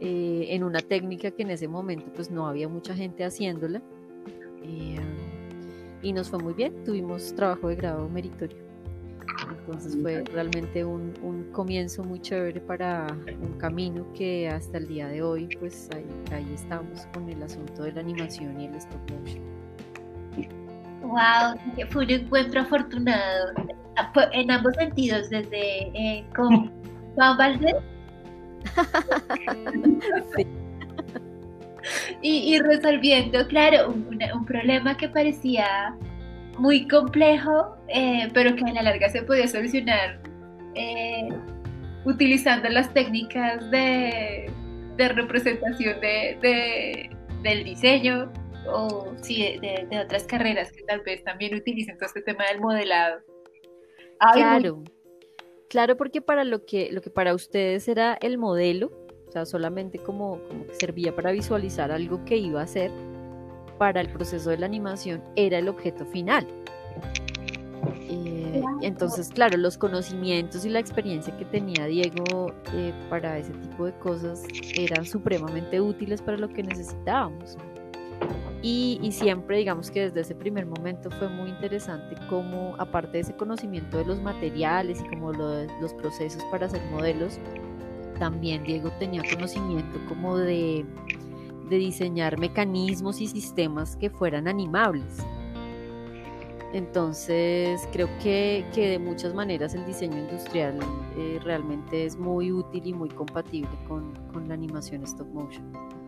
S4: eh, en una técnica que en ese momento pues no había mucha gente haciéndola. Eh, y nos fue muy bien, tuvimos trabajo de grado meritorio. Entonces fue realmente un, un, comienzo muy chévere para un camino que hasta el día de hoy pues ahí, ahí estamos con el asunto de la animación y el stop motion.
S3: Wow, fue un encuentro afortunado en ambos sentidos, desde eh, con Juan Valdés. Y, resolviendo, claro, un, problema que parecía muy complejo, eh, pero que a la larga se podía solucionar eh, utilizando las técnicas de, representación de, del diseño o sí, de, otras carreras que tal vez también utilicen todo este tema del modelado.
S4: claro, claro, porque para lo que, lo que para ustedes era el modelo, o sea, solamente como, como que servía para visualizar algo que iba a hacer, para el proceso de la animación era el objeto final. Eh, entonces, claro, los conocimientos y la experiencia que tenía Diego eh, para ese tipo de cosas eran supremamente útiles para lo que necesitábamos. Y, siempre, digamos que desde ese primer momento fue muy interesante cómo, aparte de ese conocimiento de los materiales y como los procesos para hacer modelos, también Diego tenía conocimiento como de, diseñar mecanismos y sistemas que fueran animables. Entonces creo que, de muchas maneras el diseño industrial eh, realmente es muy útil y muy compatible con, con la animación stop motion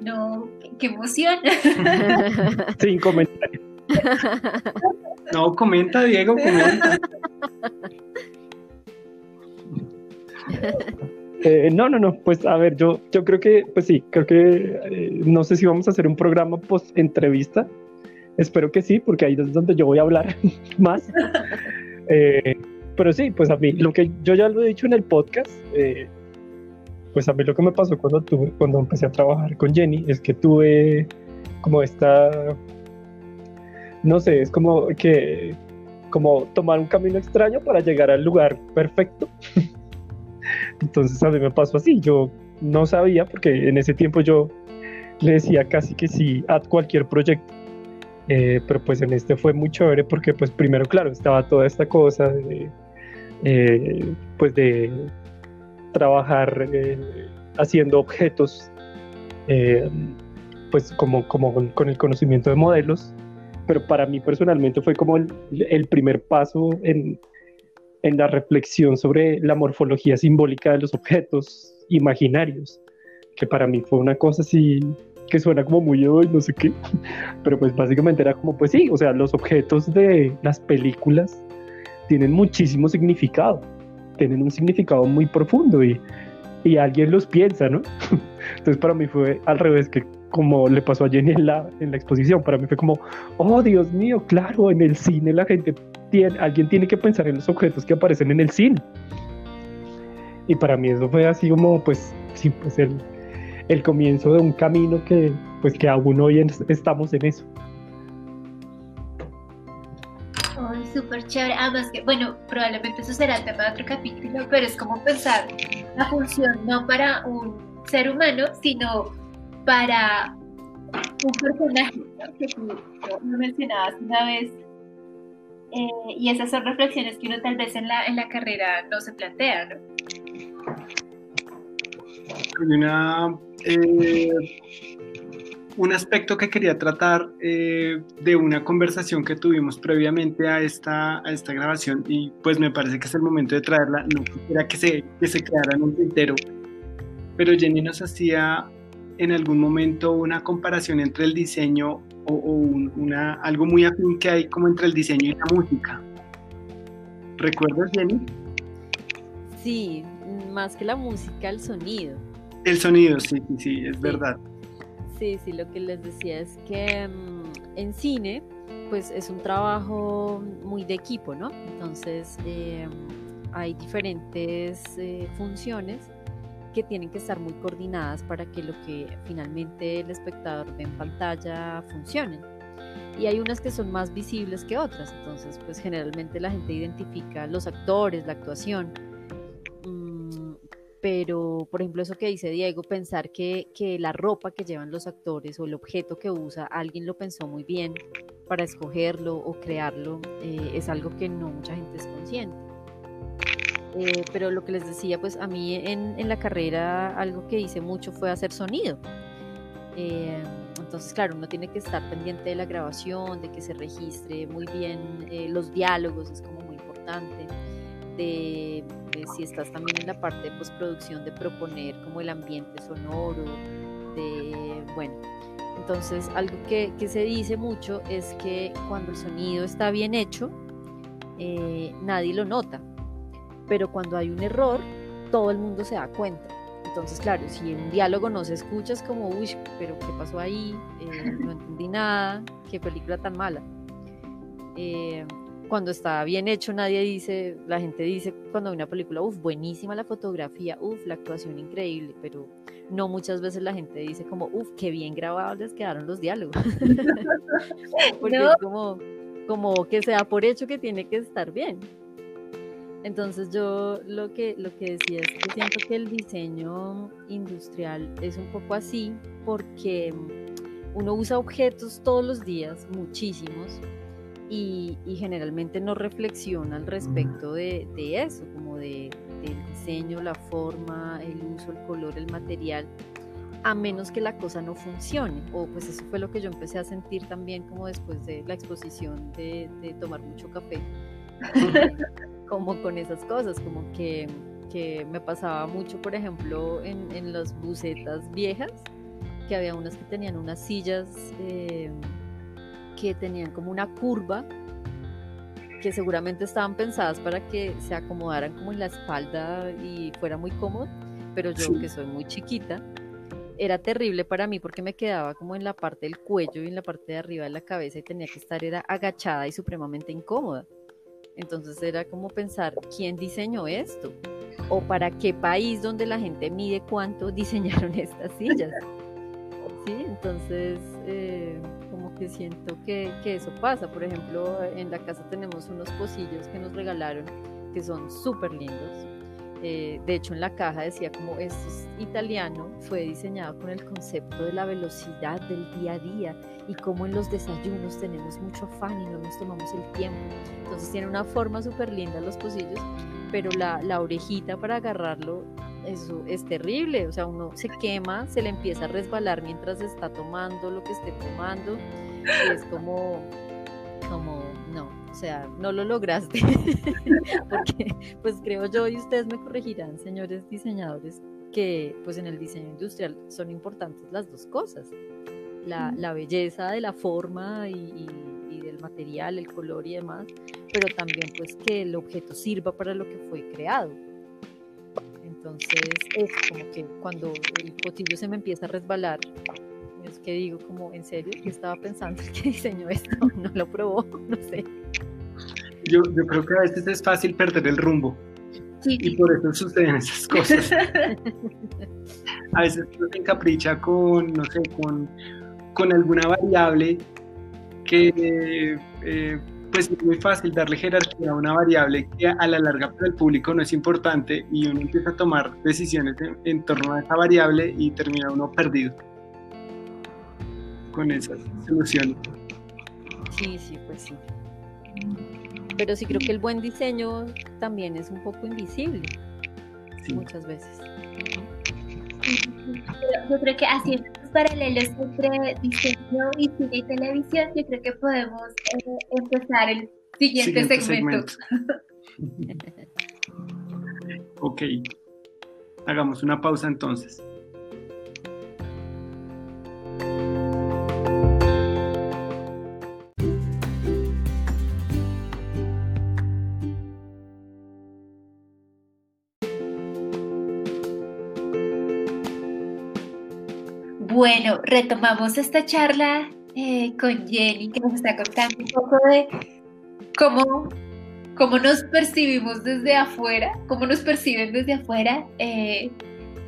S3: no, qué, emoción.
S1: Sin comentarios.
S2: No, comenta, Diego, comenta.
S1: Eh, no, no, no, pues a ver, yo, yo creo que, pues sí, creo que eh, no sé si vamos a hacer un programa post entrevista. Espero que sí, porque ahí es donde yo voy a hablar más. Eh, pero sí, pues a mí, lo que yo ya lo he dicho en el podcast, pues a mí lo que me pasó cuando, tuve, cuando empecé a trabajar con Jenny es que tuve como esta, no sé, es como que, como tomar un camino extraño para llegar al lugar perfecto. Entonces a mí me pasó así, yo no sabía porque en ese tiempo yo le decía casi que sí a cualquier proyecto. Eh, pero pues en este fue muy chévere porque pues primero claro estaba toda esta cosa de, eh, pues de trabajar eh, haciendo objetos, eh, pues como, como con, el conocimiento de modelos, pero para mí personalmente fue como el, primer paso en, en, la reflexión sobre la morfología simbólica de los objetos imaginarios, que para mí fue una cosa así que suena como muy hoy, no sé qué, pero pues básicamente era como, pues sí, o sea, los objetos de las películas tienen muchísimo significado tienen un significado muy profundo y, y alguien los piensa, ¿no? Entonces para mí fue al revés que como le pasó a Jenny en la, en la exposición, para mí fue como, oh Dios mío, claro, en el cine la gente tiene, alguien tiene que pensar en los objetos que aparecen en el cine. Y para mí eso fue así como, pues, sí, pues el, el comienzo de un camino que, pues, que aún hoy estamos en eso.
S3: Súper chévere. Además que, bueno, probablemente eso será el tema de otro capítulo, pero es como pensar la función no para un ser humano, sino para un personaje que tú mencionabas una vez. Eh, y esas son reflexiones que uno tal vez en la, en la carrera no se plantea, ¿no?
S2: Hay eh, un aspecto que quería tratar eh, de una conversación que tuvimos previamente a esta, a esta grabación y pues me parece que es el momento de traerla. No quisiera que se, que se quedara en un tintero, pero Jenny nos hacía en algún momento una comparación entre el diseño o, una, algo muy afín que hay como entre el diseño y la música. ¿Recuerdas, Jenny?
S4: Sí, más que la música, el sonido.
S2: El sonido, sí, sí, sí, es verdad.
S4: Sí, sí, lo que les decía es que mm, en cine, pues es un trabajo muy de equipo, ¿no? Entonces, em, hay diferentes eh, funciones que tienen que estar muy coordinadas para que lo que finalmente el espectador ve en pantalla funcione. Y hay unas que son más visibles que otras, entonces pues generalmente la gente identifica los actores, la actuación, pero por ejemplo eso que dice Diego, pensar que, que, la ropa que llevan los actores o el objeto que usa, alguien lo pensó muy bien para escogerlo o crearlo, eh, es algo que no mucha gente es consciente. Eh, pero lo que les decía, pues a mí en, la carrera algo que hice mucho fue hacer sonido. Eh, entonces, claro, uno tiene que estar pendiente de la grabación, de que se registre muy bien eh, los diálogos, es como muy importante. De, si estás también en la parte de postproducción, de proponer como el ambiente sonoro, de, bueno, entonces algo que, que se dice mucho es que cuando el sonido está bien hecho, nadie lo nota pero cuando hay un error, todo el mundo se da cuenta. Entonces, claro, si un diálogo no se escucha, es como, uy, pero ¿qué pasó ahí? Eh, no entendí nada, qué película tan mala. Eh, cuando está bien hecho, nadie dice, la gente dice cuando hay una película, uff, buenísima la fotografía, uff, la actuación increíble, pero no muchas veces la gente dice como, uff, qué bien grabados les quedaron los diálogos. Porque es como, como que sea por hecho que tiene que estar bien. Entonces yo lo que, lo que decía es que siento que el diseño industrial es un poco así porque uno usa objetos todos los días, muchísimos, y, generalmente no reflexiona al respecto de, eso, como de, del diseño, la forma, el uso, el color, el material, a menos que la cosa no funcione. O pues eso fue lo que yo empecé a sentir también como después de la exposición de, de tomar mucho café. como con esas cosas, como que, que me pasaba mucho, por ejemplo, en, en, las bucetas viejas, que había unas que tenían unas sillas eh, que tenían como una curva, que seguramente estaban pensadas para que se acomodaran como en la espalda y fuera muy cómodo, pero yo que soy muy chiquita, era terrible para mí porque me quedaba como en la parte del cuello y en la parte de arriba de la cabeza y tenía que estar era agachada y supremamente incómoda. Entonces era como pensar, ¿quién diseñó esto? ¿O para qué país donde la gente mide cuánto diseñaron estas sillas? Sí, entonces eh, como que siento que, que, eso pasa. Por ejemplo, en la casa tenemos unos pocillos que nos regalaron que son súper lindos. Eh, de hecho, en la caja decía como esto es italiano, fue diseñado con el concepto de la velocidad del día a día y como en los desayunos tenemos mucho afán y no nos tomamos el tiempo. Entonces tiene una forma súper linda los pocillos, pero la, la, orejita para agarrarlo eso es terrible, o sea, uno se quema, se le empieza a resbalar mientras está tomando lo que esté tomando y es como, como, no, o sea, no lo lograste, porque pues creo yo y ustedes me corregirán, señores diseñadores, que pues en el diseño industrial son importantes las dos cosas. La, la belleza de la forma y, del material, el color y demás, pero también pues que el objeto sirva para lo que fue creado. Entonces es como que cuando el potillo se me empieza a resbalar, que digo como, ¿en serio? ¿Qué estaba pensando el que diseñó esto? ¿No lo probó? No sé.
S2: Yo, yo creo que a veces es fácil perder el rumbo. Y por eso suceden esas cosas. a veces uno se encapricha con, no sé, con con alguna variable que eh, pues es muy fácil darle jerarquía a una variable que a la larga para el público no es importante y uno empieza a tomar decisiones en, torno a esa variable y termina uno perdido con esas soluciones.
S4: Sí, sí, pues sí. Pero sí creo que el buen diseño también es un poco invisible muchas veces.
S3: Yo creo que haciendo paralelos entre diseño y cine y televisión, yo creo que podemos eh, empezar el siguiente, segmento.
S2: ok, hagamos una pausa entonces.
S3: Bueno, retomamos esta charla eh, con Jenny, que nos está contando un poco de cómo, cómo nos percibimos desde afuera, cómo nos perciben desde afuera, eh,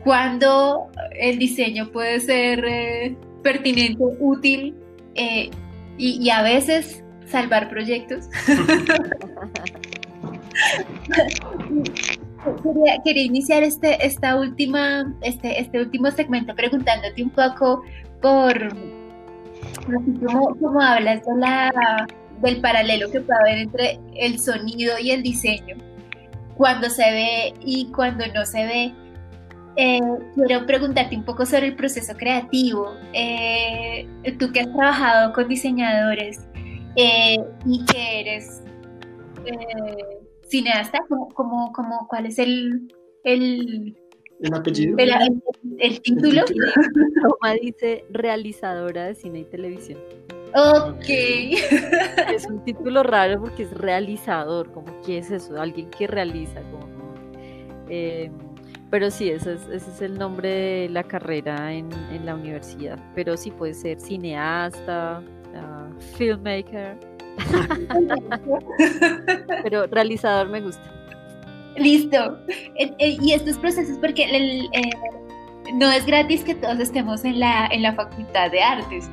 S3: cuando el diseño puede ser eh, pertinente, útil y, y a veces salvar proyectos. Quería, iniciar este, esta última, este, este último segmento preguntándote un poco por cómo, hablas de la, del paralelo que puede haber entre el sonido y el diseño, cuando se ve y cuando no se ve. Eh, quiero preguntarte un poco sobre el proceso creativo. Eh, tú que has trabajado con diseñadores eh, y que eres cineasta, como, como, ¿cuál es el, el,
S2: el apellido?
S3: El, título.
S4: Toma dice realizadora de cine y televisión.
S3: Ok.
S4: Es un título raro porque es realizador, como que es eso, alguien que realiza. Como, eh, pero sí, ese es, ese es el nombre de la carrera en, en la universidad. Pero sí puede ser cineasta, uh, filmmaker, Pero realizador me gusta.
S3: Listo. Eh, eh, y estos procesos, porque eh, no es gratis que todos estemos en la, en la Facultad de Artes.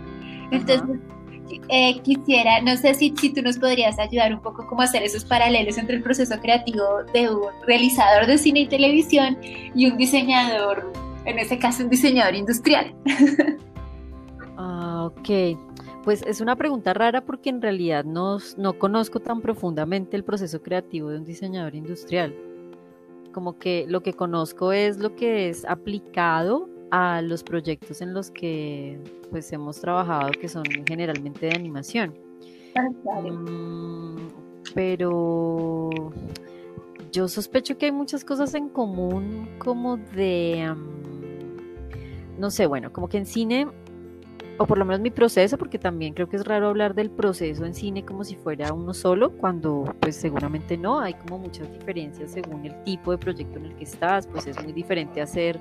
S3: Entonces, quisiera, no sé si, si tú nos podrías ayudar un poco cómo hacer esos paralelos entre el proceso creativo de un realizador de cine y televisión y un diseñador, en este caso un diseñador industrial.
S4: Ah, ok. Pues es una pregunta rara porque en realidad no, no conozco tan profundamente el proceso creativo de un diseñador industrial. Como que lo que conozco es lo que es aplicado a los proyectos en los que pues hemos trabajado que son generalmente de animación. Mm, pero yo sospecho que hay muchas cosas en común como de no sé, bueno, como que en cine o por lo menos mi proceso, porque también creo que es raro hablar del proceso en cine como si fuera uno solo, cuando pues seguramente no, hay como muchas diferencias según el tipo de proyecto en el que estás, pues es muy diferente hacer,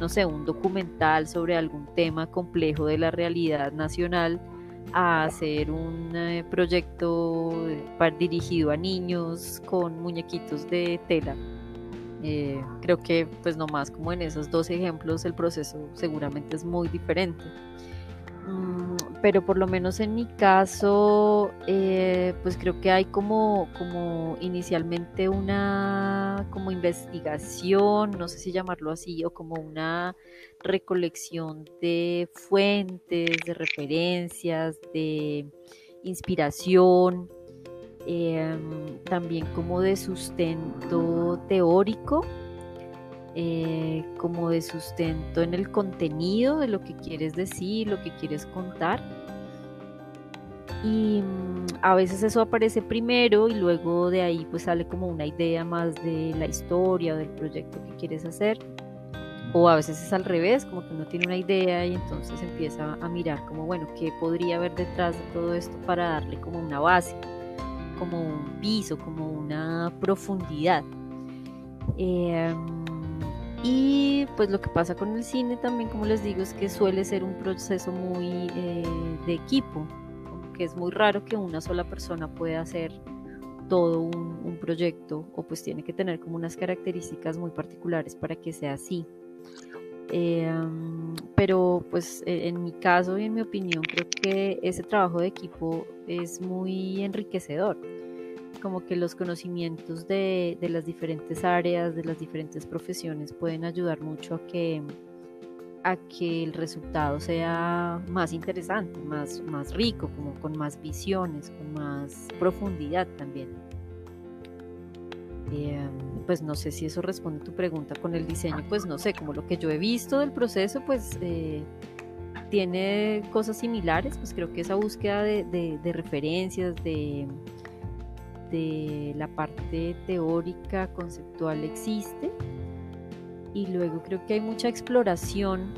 S4: no sé, un documental sobre algún tema complejo de la realidad nacional a hacer un eh, proyecto dirigido a niños con muñequitos de tela. Eh, creo que pues nomás como en esos dos ejemplos el proceso seguramente es muy diferente. Mm, pero por lo menos en mi caso, eh, pues creo que hay como, como inicialmente una como investigación, no sé si llamarlo así, o como una recolección de fuentes, de referencias, de inspiración, em, también como de sustento teórico eh, como de sustento en el contenido de lo que quieres decir, lo que quieres contar. Y mm, a veces eso aparece primero y luego de ahí pues sale como una idea más de la historia o del proyecto que quieres hacer. O a veces es al revés, como que uno tiene una idea y entonces empieza a mirar como, bueno, ¿qué podría haber detrás de todo esto para darle como una base, como un piso, como una profundidad? Eh, y pues lo que pasa con el cine también, como les digo, es que suele ser un proceso muy eh, de equipo, que es muy raro que una sola persona pueda hacer todo un, proyecto o pues tiene que tener como unas características muy particulares para que sea así. Em, pero pues e, en mi caso y en mi opinión creo que ese trabajo de equipo es muy enriquecedor como que los conocimientos de, las diferentes áreas, de las diferentes profesiones pueden ayudar mucho a que, a que el resultado sea más interesante, más, más rico, como con más visiones, con más profundidad también. Em, pues no sé si eso responde a tu pregunta con el diseño, pues no sé, como lo que yo he visto del proceso, pues eh, tiene cosas similares, pues creo que esa búsqueda de referencias, de, de la parte teórica, conceptual existe. Y luego creo que hay mucha exploración.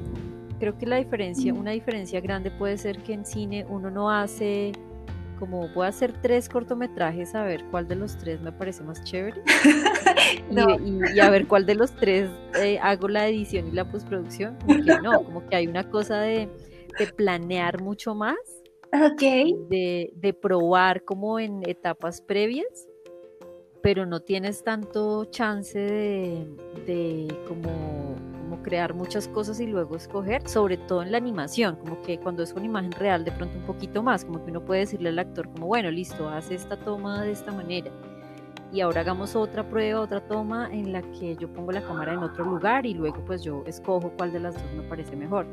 S4: Creo que la diferencia, una diferencia grande puede ser que en cine uno no hace como voy a hacer tres cortometrajes a ver cuál de los tres me parece más chévere y, a ver cuál de los tres eh, hago la edición y la postproducción. Como que no, como que hay una cosa de, planear mucho más.
S3: Ok.
S4: De, de probar como en etapas previas pero no tienes tanto chance de, de como crear muchas cosas y luego escoger, sobre todo en la animación, como que cuando es una imagen real de pronto un poquito más, como que uno puede decirle al actor como, bueno, listo, haz esta toma de esta manera y ahora hagamos otra prueba, otra toma en la que yo pongo la cámara en otro lugar y luego pues yo escojo cuál de las dos me parece mejor.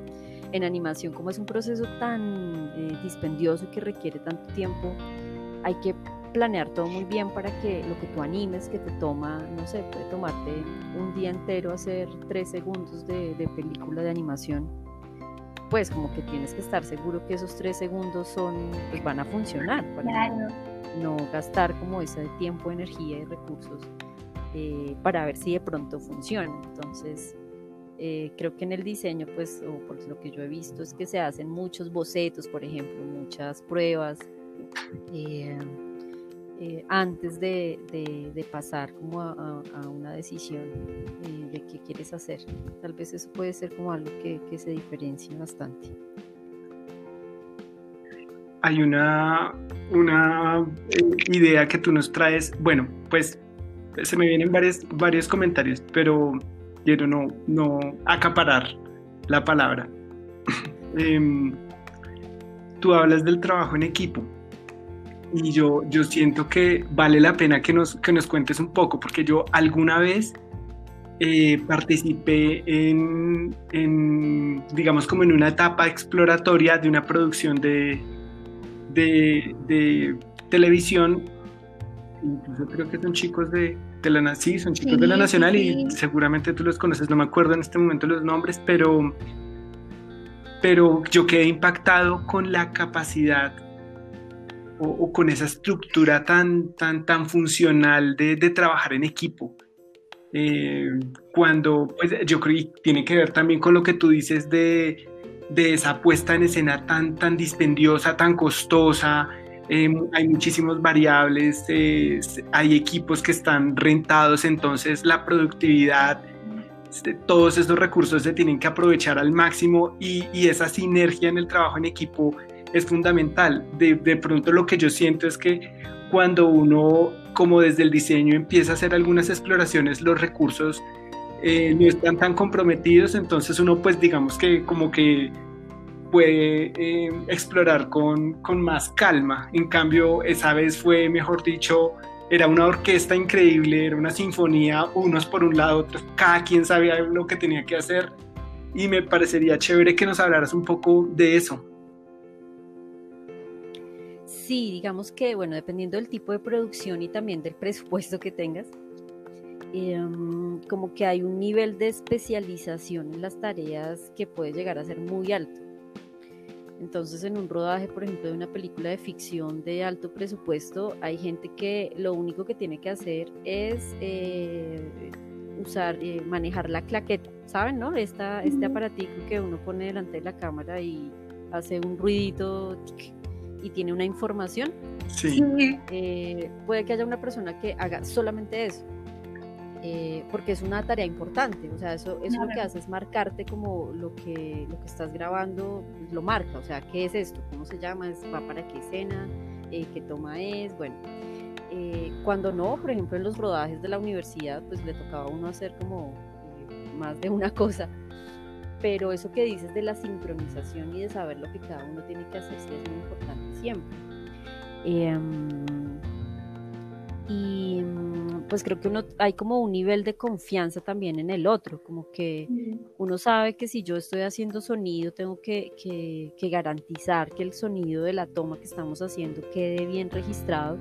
S4: En animación, como es un proceso tan eh, dispendioso y que requiere tanto tiempo, hay que planear todo muy bien para que lo que tú animes, que te toma, no sé, puede tomarte un día entero hacer tres segundos de, película de animación, pues como que tienes que estar seguro que esos tres segundos son, pues van a funcionar para no, gastar como ese tiempo, energía y recursos eh, para ver si de pronto funciona. Entonces, eh, creo que en el diseño, pues, o por lo que yo he visto, es que se hacen muchos bocetos, por ejemplo, muchas pruebas. Eh, eh, antes de, pasar como a, una decisión de qué quieres hacer. Tal vez eso puede ser como algo que, se diferencie bastante.
S2: Hay una, una idea que tú nos traes, bueno, pues se me vienen varios, varios comentarios, pero quiero no, no acaparar la palabra. Em, tú hablas del trabajo en equipo y yo, yo siento que vale la pena que nos, que nos cuentes un poco, porque yo alguna vez eh, participé en, en, digamos, como en una etapa exploratoria de una producción de, de, de televisión, incluso creo que son chicos de, de la, sí, son chicos de la Nacional y seguramente tú los conoces, no me acuerdo en este momento los nombres, pero, pero yo quedé impactado con la capacidad o, con esa estructura tan, tan, tan funcional de, de trabajar en equipo. Eh, cuando, pues yo creo que tiene que ver también con lo que tú dices de, de esa puesta en escena tan, tan dispendiosa, tan costosa. Em, hay muchísimos variables, eh, hay equipos que están rentados, entonces la productividad, este, todos esos recursos se tienen que aprovechar al máximo y, y esa sinergia en el trabajo en equipo es fundamental. De, de pronto lo que yo siento es que cuando uno, como desde el diseño, empieza a hacer algunas exploraciones, los recursos eh, no están tan comprometidos, entonces uno pues digamos que como que puede eh, explorar con, con, más calma. En cambio, esa vez fue, mejor dicho, era una orquesta increíble, era una sinfonía, unos por un lado, otros, cada quien sabía lo que tenía que hacer y me parecería chévere que nos hablaras un poco de eso.
S4: Sí, digamos que, bueno, dependiendo del tipo de producción y también del presupuesto que tengas, em, como que hay un nivel de especialización en las tareas que puede llegar a ser muy alto. Entonces, en un rodaje, por ejemplo, de una película de ficción de alto presupuesto, hay gente que lo único que tiene que hacer es eh, usar, eh, manejar la claqueta, ¿saben? ¿No? Esta, este aparatico que uno pone delante de la cámara y hace un ruidito y tiene una información,
S2: sí.
S4: Eh, puede que haya una persona que haga solamente eso. Eh, porque es una tarea importante, o sea, eso, eso lo que hace es marcarte como lo que, lo que estás grabando, pues, lo marca, o sea, ¿qué es esto? ¿Cómo se llama? ¿Va para qué escena? Eh, ¿Qué toma es? Bueno, cuando no, por ejemplo, en los rodajes de la universidad, pues le tocaba a uno hacer como más de una cosa, pero eso que dices de la sincronización y de saber lo que cada uno tiene que hacer sí es muy importante siempre. Em, y pues creo que uno hay como un nivel de confianza también en el otro, como que uno sabe que si yo estoy haciendo sonido tengo que, que, garantizar que el sonido de la toma que estamos haciendo quede bien registrado,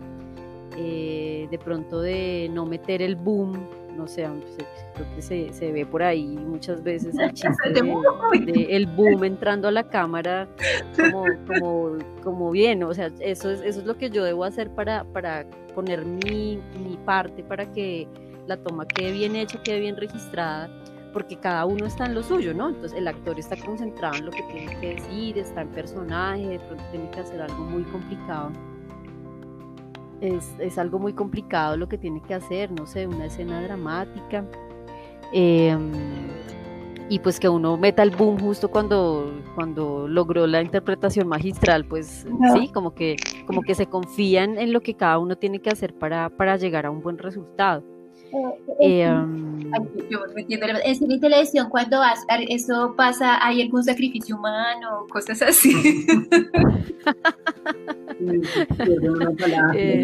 S4: eh, de pronto de no meter el boom no sé, creo que se, se, ve por ahí muchas veces el chiste de, el boom entrando a la cámara como, como, como bien, o sea, eso es, eso es lo que yo debo hacer para, para poner mi, mi parte para que la toma quede bien hecha, quede bien registrada, porque cada uno está en lo suyo, ¿no? Entonces el actor está concentrado en lo que tiene que decir, está en personaje, de pronto tiene que hacer algo muy complicado es, algo muy complicado lo que tiene que hacer, no sé, una escena dramática. Em, y pues que uno meta el boom justo cuando, cuando logró la interpretación magistral, pues sí, como que, como que se confían en lo que cada uno tiene que hacer para, para llegar a un buen resultado.
S3: Eh, em, yo no entiendo. En cine y televisión, cuando eso pasa, ¿hay algún sacrificio humano? Cosas así.
S4: Eh,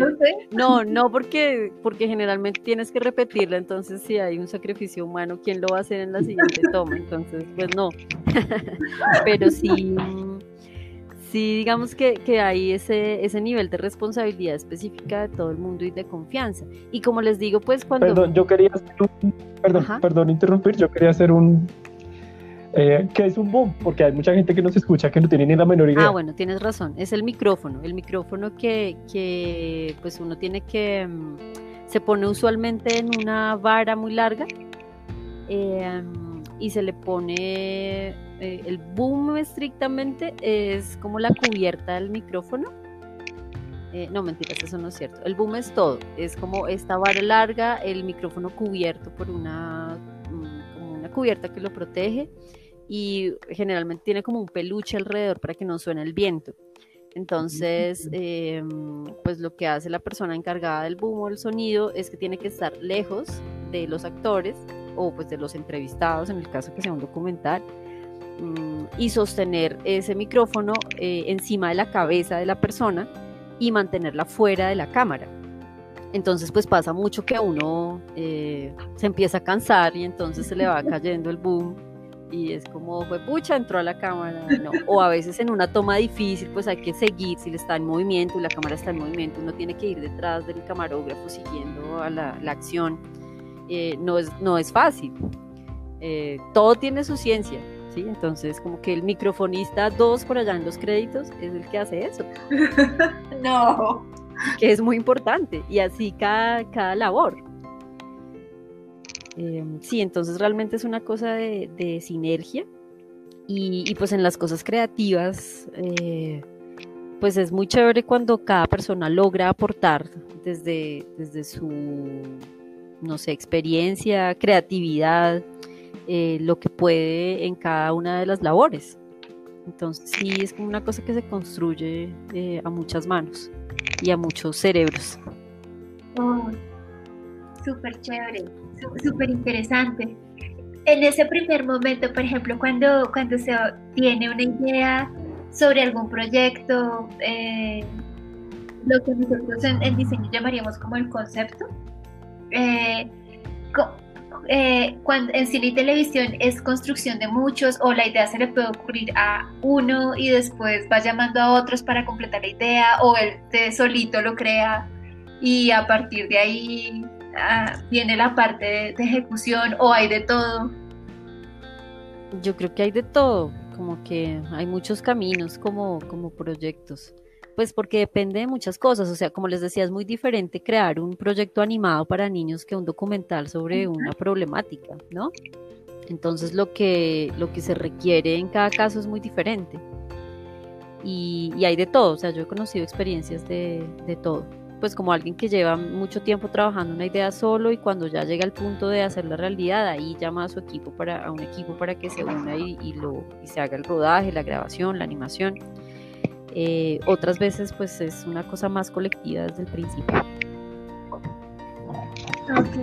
S4: no, no, porque, porque generalmente tienes que repetirla, entonces si hay un sacrificio humano, ¿quién lo va a hacer en la siguiente toma? Entonces, pues no. Pero sí sí, digamos que, que, hay ese, ese nivel de responsabilidad específica de todo el mundo y de confianza. Y como les digo, pues cuando...
S1: Perdón, yo quería hacer un... Perdón, perdón interrumpir, yo quería hacer un... Eh, ¿Qué es un boom? Porque hay mucha gente que nos escucha que no tiene ni la menor idea.
S4: Ah, bueno, tienes razón. Es el micrófono. El micrófono que, que pues uno tiene que... Mm, se pone usualmente en una vara muy larga eh, y se le pone eh, el boom estrictamente es como la cubierta del micrófono. Eh, no, mentiras, eso no es cierto. El boom es todo. Es como esta vara larga, el micrófono cubierto por una, mm, una cubierta que lo protege y generalmente tiene como un peluche alrededor para que no suene el viento. Entonces, em, pues lo que hace la persona encargada del boom o el sonido es que tiene que estar lejos de los actores o pues de los entrevistados en el caso que sea un documental Mm, y sostener ese micrófono eh, encima de la cabeza de la persona y mantenerla fuera de la cámara. Entonces pues pasa mucho que uno eh, se empieza a cansar y entonces se le va cayendo el boom y es como, fue pucha, entró a la cámara, O a veces en una toma difícil, pues hay que seguir, si le está en movimiento y la cámara está en movimiento, uno tiene que ir detrás del camarógrafo siguiendo a la, acción. Eh, no, es, no es fácil. todo tiene su ciencia. Entonces, como que el microfonista 2 por allá en los créditos es el que hace eso.
S3: no.
S4: Que es muy importante y así cada, cada labor. Em, sí, entonces realmente es una cosa de, sinergia y, pues en las cosas creativas, eh, pues es muy chévere cuando cada persona logra aportar desde, desde su, no sé, experiencia, creatividad, eh, lo que puede en cada una de las labores. Entonces sí, es como una cosa que se construye eh, a muchas manos y a muchos cerebros.
S3: Oh, súper chévere, súper interesante. En ese primer momento, por ejemplo, cuando, cuando se tiene una idea sobre algún proyecto, eh, lo que nosotros en, diseño llamaríamos como el concepto, eh, cuando en cine y televisión es construcción de muchos o la idea se le puede ocurrir a uno y después va llamando a otros para completar la idea o él de solito lo crea y a partir de ahí ah, viene la parte de, de ejecución o hay de todo.
S4: Yo creo que hay de todo, como que hay muchos caminos como, como proyectos. Pues porque depende de muchas cosas, o sea, como les decía, es muy diferente crear un proyecto animado para niños que un documental sobre una problemática, ¿no? Entonces lo que, lo que se requiere en cada caso es muy diferente. Y, hay de todo, o sea, yo he conocido experiencias de, de, todo. Pues como alguien que lleva mucho tiempo trabajando una idea solo y cuando ya llega al punto de hacer la realidad, ahí llama a su equipo para, a un equipo para que se una y, y lo, y se haga el rodaje, la grabación, la animación. Eh, otras veces pues es una cosa más colectiva desde el principio.
S3: Ok,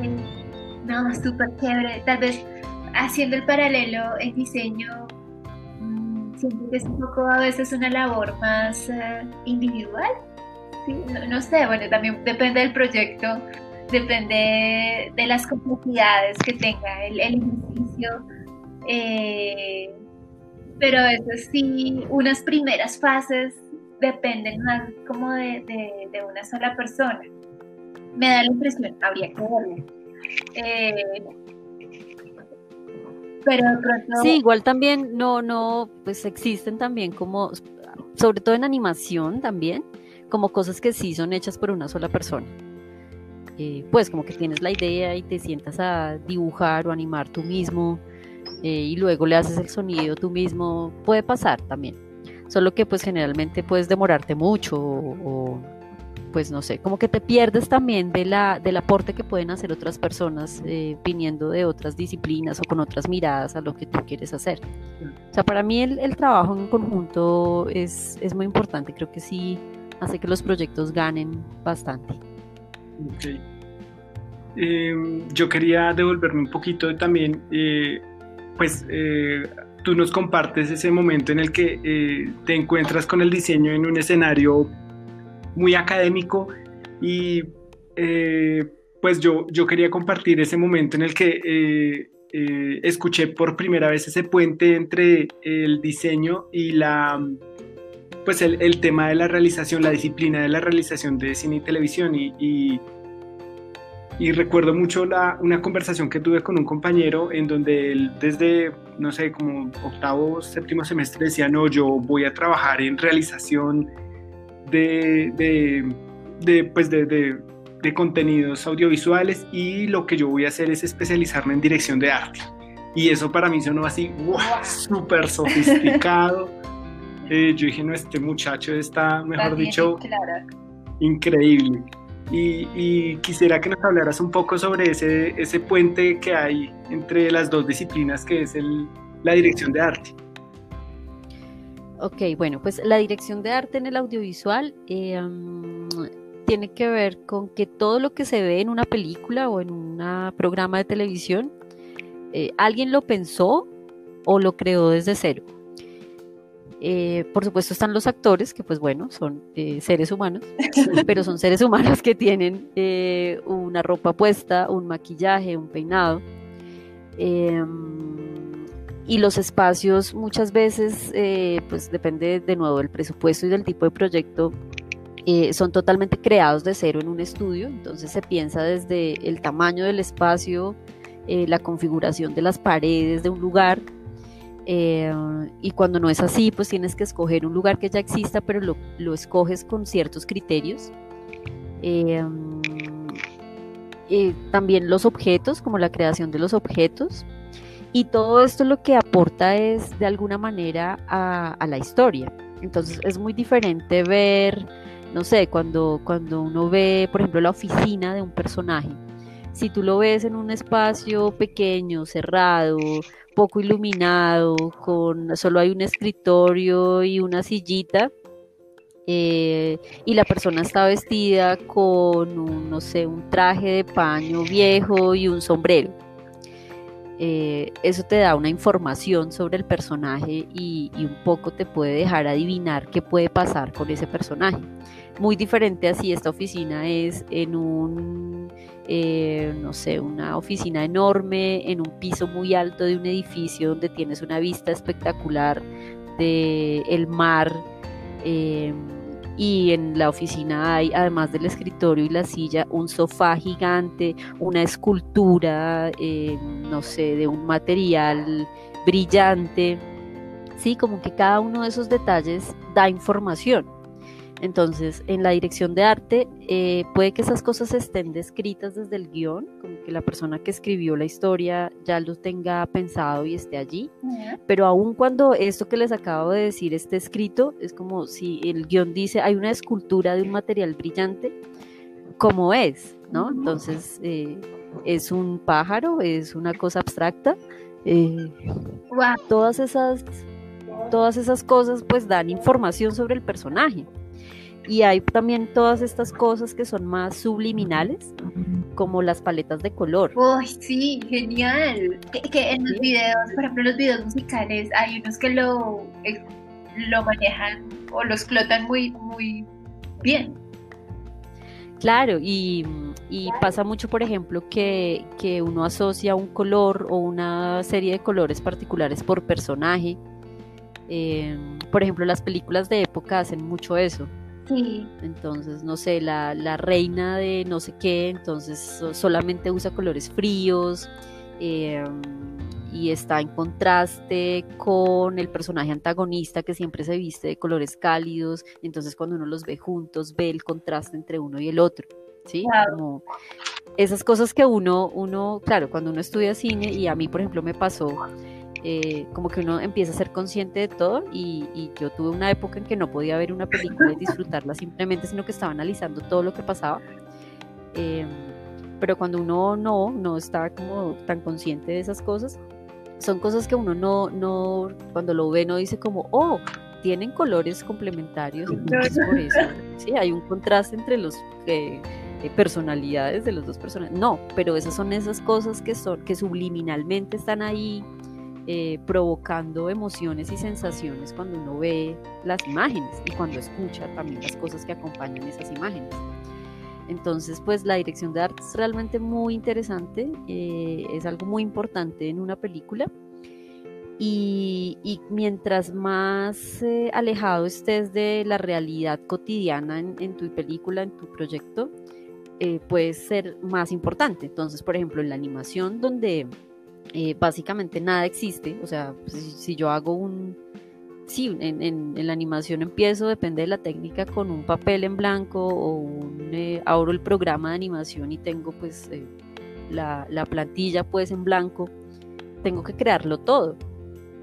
S3: no, súper chévere. Tal vez haciendo el paralelo en diseño, mm, siento que es un poco a veces una labor más eh, individual. No, sé, bueno, también depende del proyecto, depende de las complejidades que tenga el, el ejercicio. Eh, pero eso sí, unas primeras fases dependen más como de, una sola persona. Me da la impresión, habría que verlo. Eh, pero pronto...
S4: Sí, igual también no, no, pues existen también como, sobre todo en animación también, como cosas que sí son hechas por una sola persona. Eh, pues como que tienes la idea y te sientas a dibujar o animar tú mismo eh, y luego le haces el sonido tú mismo, puede pasar también. Solo que pues generalmente puedes demorarte mucho o, pues no sé, como que te pierdes también de la, del aporte que pueden hacer otras personas eh, viniendo de otras disciplinas o con otras miradas a lo que tú quieres hacer. O sea, para mí el, trabajo en conjunto es, es, muy importante, creo que sí hace que los proyectos ganen bastante.
S2: Okay. Em, yo quería devolverme un poquito también, eh, pues tú nos compartes ese momento en el que te encuentras con el diseño en un escenario muy académico y eh, pues yo, yo quería compartir ese momento en el que eh, eh, escuché por primera vez ese puente entre el diseño y la pues el, tema de la realización, la disciplina de la realización de cine y televisión y, recuerdo mucho la, una conversación que tuve con un compañero en donde él desde, no sé, como octavo, séptimo semestre decía, no, yo voy a trabajar en realización de, de, pues de, contenidos audiovisuales y lo que yo voy a hacer es especializarme en dirección de arte. Y eso para mí sonó así, wow, súper sofisticado. Eh, yo dije, no, este muchacho está, mejor dicho, increíble. Y, quisiera que nos hablaras un poco sobre ese, puente que hay entre las dos disciplinas, que es el, la dirección de arte.
S4: Ok, bueno, pues la dirección de arte en el audiovisual eh, tiene que ver con que todo lo que se ve en una película o en un programa de televisión, eh, alguien lo pensó o lo creó desde cero. Eh, por supuesto están los actores, que pues bueno, son seres humanos, pero son seres humanos que tienen una ropa puesta, un maquillaje, un peinado. Em, y los espacios muchas veces, eh, pues depende de nuevo del presupuesto y del tipo de proyecto, eh, son totalmente creados de cero en un estudio, entonces se piensa desde el tamaño del espacio, eh, la configuración de las paredes de un lugar, y cuando no es así, pues tienes que escoger un lugar que ya exista, pero lo, lo escoges con ciertos criterios. también los objetos, como la creación de los objetos, y todo esto lo que aporta es de alguna manera a, la historia. Entonces es muy diferente ver, no sé, cuando, cuando uno ve, por ejemplo, la oficina de un personaje. Si tú lo ves en un espacio pequeño, cerrado, poco iluminado, con solo hay un escritorio y una sillita, eh, y la persona está vestida con un, no sé, un traje de paño viejo y un sombrero eh, eso te da una información sobre el personaje y, un poco te puede dejar adivinar qué puede pasar con ese personaje. Muy diferente así esta oficina es en un, eh, no sé, una oficina enorme, en un piso muy alto de un edificio donde tienes una vista espectacular del el mar. Eh, y en la oficina hay, además del escritorio y la silla, un sofá gigante, una escultura, eh, no sé, de un material brillante. Sí, como que cada uno de esos detalles da información. Entonces, en la dirección de arte, eh, puede que esas cosas estén descritas desde el guion, como que la persona que escribió la historia ya lo tenga pensado y esté allí, pero aun cuando esto que les acabo de decir esté escrito, es como si el guion dice hay una escultura de un material brillante, como es, ¿no? Entonces, eh, es un pájaro, es una cosa abstracta. Eh, todas esas todas esas cosas pues dan información sobre el personaje. Y hay también todas estas cosas que son más subliminales, como las paletas de color.
S3: Uy, sí, genial. Que, en los videos, por ejemplo, los videos musicales, hay unos que lo, eh, lo manejan o lo explotan muy, muy bien.
S4: Claro, y, pasa mucho, por ejemplo, que, uno asocia un color o una serie de colores particulares por personaje. Eh, por ejemplo, las películas de época hacen mucho eso. Entonces, no sé, la, reina de no sé qué, entonces solamente usa colores fríos em, y está en contraste con el personaje antagonista que siempre se viste de colores cálidos. Entonces, cuando uno los ve juntos, ve el contraste entre uno y el otro. ¿Sí? Como esas cosas que uno, uno, claro, cuando uno estudia cine, y a mí, por ejemplo, me pasó eh, como que uno empieza a ser consciente de todo y, yo tuve una época en que no podía ver una película y disfrutarla simplemente, sino que estaba analizando todo lo que pasaba. Em, pero cuando uno no, no está como tan consciente de esas cosas, son cosas que uno no, no, cuando lo ve no dice como, oh, tienen colores complementarios, entonces por eso, sí, hay un contraste entre los eh, eh, personalidades de los dos personajes. No, pero esas son esas cosas que son, que subliminalmente están ahí eh, provocando emociones y sensaciones cuando uno ve las imágenes y cuando escucha también las cosas que acompañan esas imágenes. Entonces, pues la dirección de arte es realmente muy interesante, eh, es algo muy importante en una película. Y, mientras más eh, alejado estés de la realidad cotidiana en, tu película, en tu proyecto, puede ser más importante. Entonces, por ejemplo, en la animación, donde eh, básicamente nada existe, o sea, pues, si, yo hago un, sí, en, la animación empiezo, depende de la técnica, con un papel en blanco o un, eh, abro el programa de animación y tengo pues eh, la, la, plantilla pues en blanco, tengo que crearlo todo.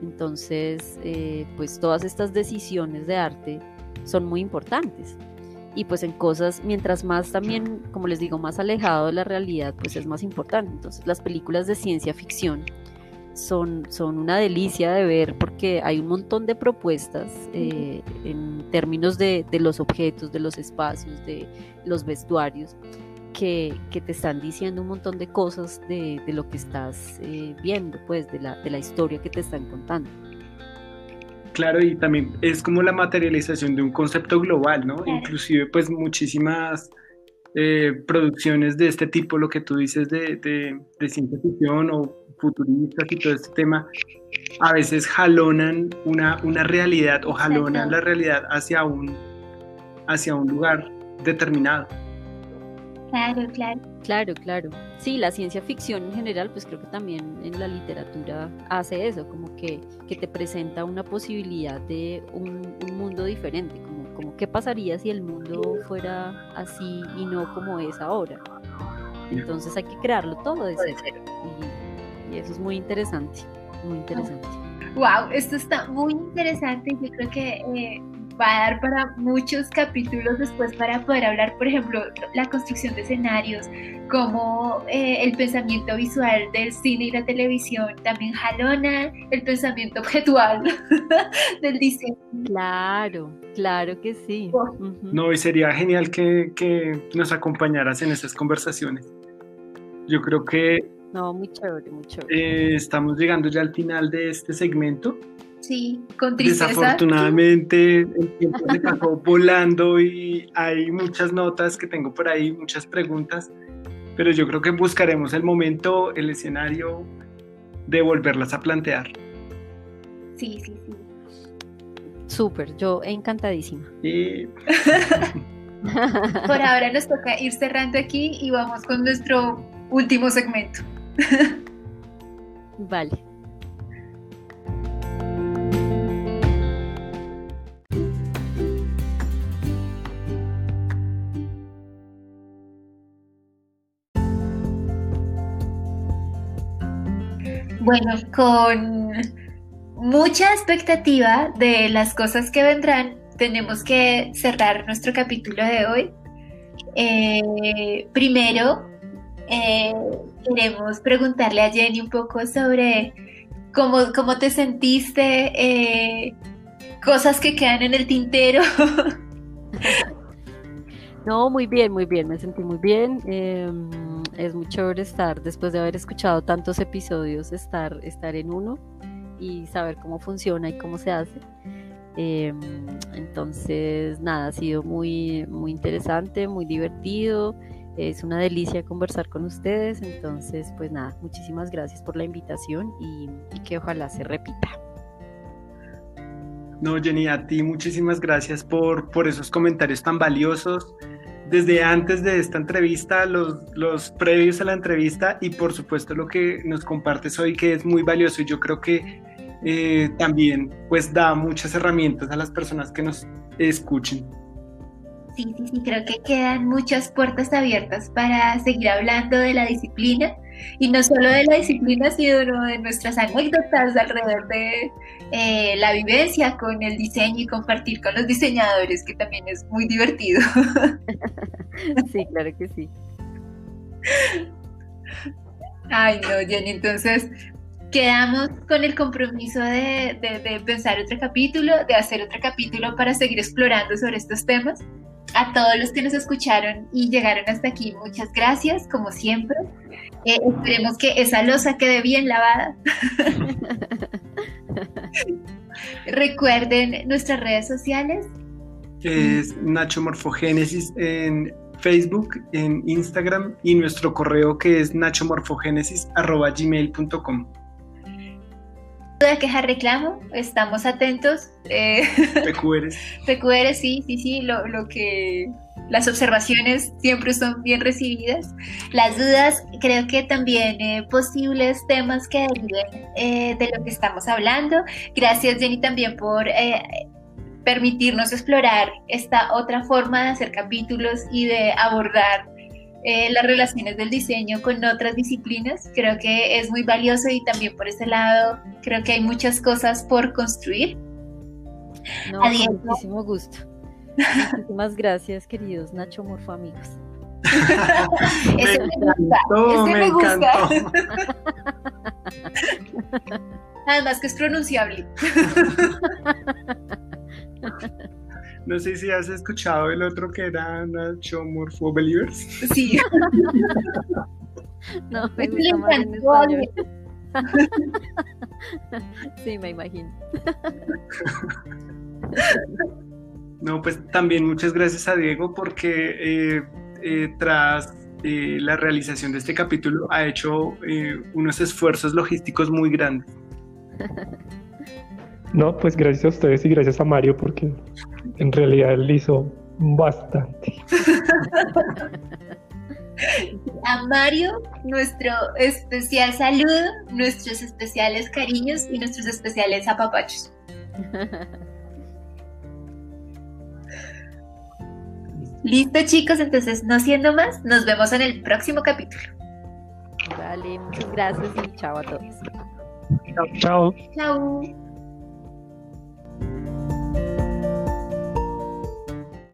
S4: Entonces, pues todas estas decisiones de arte son muy importantes y pues en cosas, mientras más también, como les digo, más alejado de la realidad, pues es más importante. Entonces las películas de ciencia ficción son, son una delicia de ver porque hay un montón de propuestas eh, en términos de, los objetos, de los espacios, de los vestuarios. Que, te están diciendo un montón de cosas de, lo que estás eh, viendo, pues de la, de la historia que te están contando.
S2: Claro, y también es como la materialización de un concepto global, ¿no? Inclusive pues muchísimas eh, producciones de este tipo, lo que tú dices de, de, ciencia ficción o futuristas y todo este tema, a veces jalonan una, una realidad o jalonan la realidad hacia un, hacia un lugar determinado.
S3: Claro, claro.
S4: Claro, claro. Sí, la ciencia ficción en general, pues creo que también en la literatura hace eso, como que, que te presenta una posibilidad de un, mundo diferente, como, como qué pasaría si el mundo fuera así y no como es ahora. Entonces hay que crearlo todo de cero. Y, y eso es muy interesante, muy interesante.
S3: Wow, esto está muy interesante. Yo creo que eh, va a dar para muchos capítulos después para poder hablar, por ejemplo, la construcción de escenarios, como eh, el pensamiento visual del cine y la televisión también jalona el pensamiento objetual del diseño.
S4: Claro, claro que sí.
S2: No, y sería genial que, que nos acompañaras en esas conversaciones. Yo creo que...
S4: No, muy chévere, muy chévere.
S2: Eh, estamos llegando ya al final de este segmento.
S3: Sí, con tristeza.
S2: Desafortunadamente el tiempo se pasó volando y hay muchas notas que tengo por ahí, muchas preguntas, pero yo creo que buscaremos el momento, el escenario de volverlas a plantear.
S3: Sí, sí, sí.
S4: Súper, yo encantadísima.
S3: por ahora nos toca ir cerrando aquí y vamos con nuestro último segmento.
S4: vale.
S3: Bueno, con mucha expectativa de las cosas que vendrán, tenemos que cerrar nuestro capítulo de hoy. Eh, primero, eh, queremos preguntarle a Jenny un poco sobre cómo, cómo te sentiste, eh, cosas que quedan en el tintero.
S4: No, muy bien, muy bien, me sentí muy bien. Es muy chévere estar, después de haber escuchado tantos episodios, estar, estar en uno y saber cómo funciona y cómo se hace. Em, entonces, nada, ha sido muy, muy interesante, muy divertido. Es una delicia conversar con ustedes. Entonces, pues nada, muchísimas gracias por la invitación y, y que ojalá se repita.
S2: No, Jenny, a ti muchísimas gracias por, por esos comentarios tan valiosos desde antes de esta entrevista, los, los previos a la entrevista y por supuesto lo que nos compartes hoy que es muy valioso y yo creo que eh, también pues da muchas herramientas a las personas que nos escuchen.
S3: Sí, sí, sí, creo que quedan muchas puertas abiertas para seguir hablando de la disciplina y no solo de la disciplina, sino de nuestras anécdotas alrededor de eh, la vivencia con el diseño y compartir con los diseñadores, que también es muy divertido.
S4: sí, claro que sí.
S3: Ay, no, Jenny, entonces quedamos con el compromiso de, de, pensar otro capítulo, de hacer otro capítulo para seguir explorando sobre estos temas. A todos los que nos escucharon y llegaron hasta aquí, muchas gracias, como siempre. Eh, esperemos que esa losa quede bien lavada. Recuerden nuestras redes sociales.
S2: Es Nacho Morfogénesis en Facebook, en Instagram y nuestro correo que es nachomorfogenesis.gmail.com
S3: de queja reclamo, estamos atentos.
S2: Eh. PQRs,
S3: sí, sí, sí, lo, lo, que las observaciones siempre son bien recibidas. Las dudas, creo que también eh, posibles temas que deriven eh, de lo que estamos hablando. Gracias, Jenny, también por eh, permitirnos explorar esta otra forma de hacer capítulos y de abordar eh, las relaciones del diseño con otras disciplinas. Creo que es muy valioso y también por ese lado creo que hay muchas cosas por construir.
S4: No, con muchísimo gusto. Muchísimas gracias, queridos Nacho Morfo amigos.
S3: ese me, gusta. me, gusta. Además que es pronunciable.
S2: No sé si has escuchado el otro que era Nacho Morfo Believers.
S3: Sí.
S4: no, me gusta más en español. sí, me imagino.
S2: No, pues también muchas gracias a Diego porque eh, eh, tras eh, la realización de este capítulo ha hecho unos esfuerzos logísticos muy grandes.
S1: No, pues gracias a ustedes y gracias a Mario porque en realidad él hizo bastante.
S3: A Mario, nuestro especial saludo, nuestros especiales cariños y nuestros especiales apapachos. Listo chicos, entonces no siendo más, nos vemos en el próximo capítulo.
S4: Vale, muchas gracias y chao a todos. Chao.
S1: Chao.
S3: chao.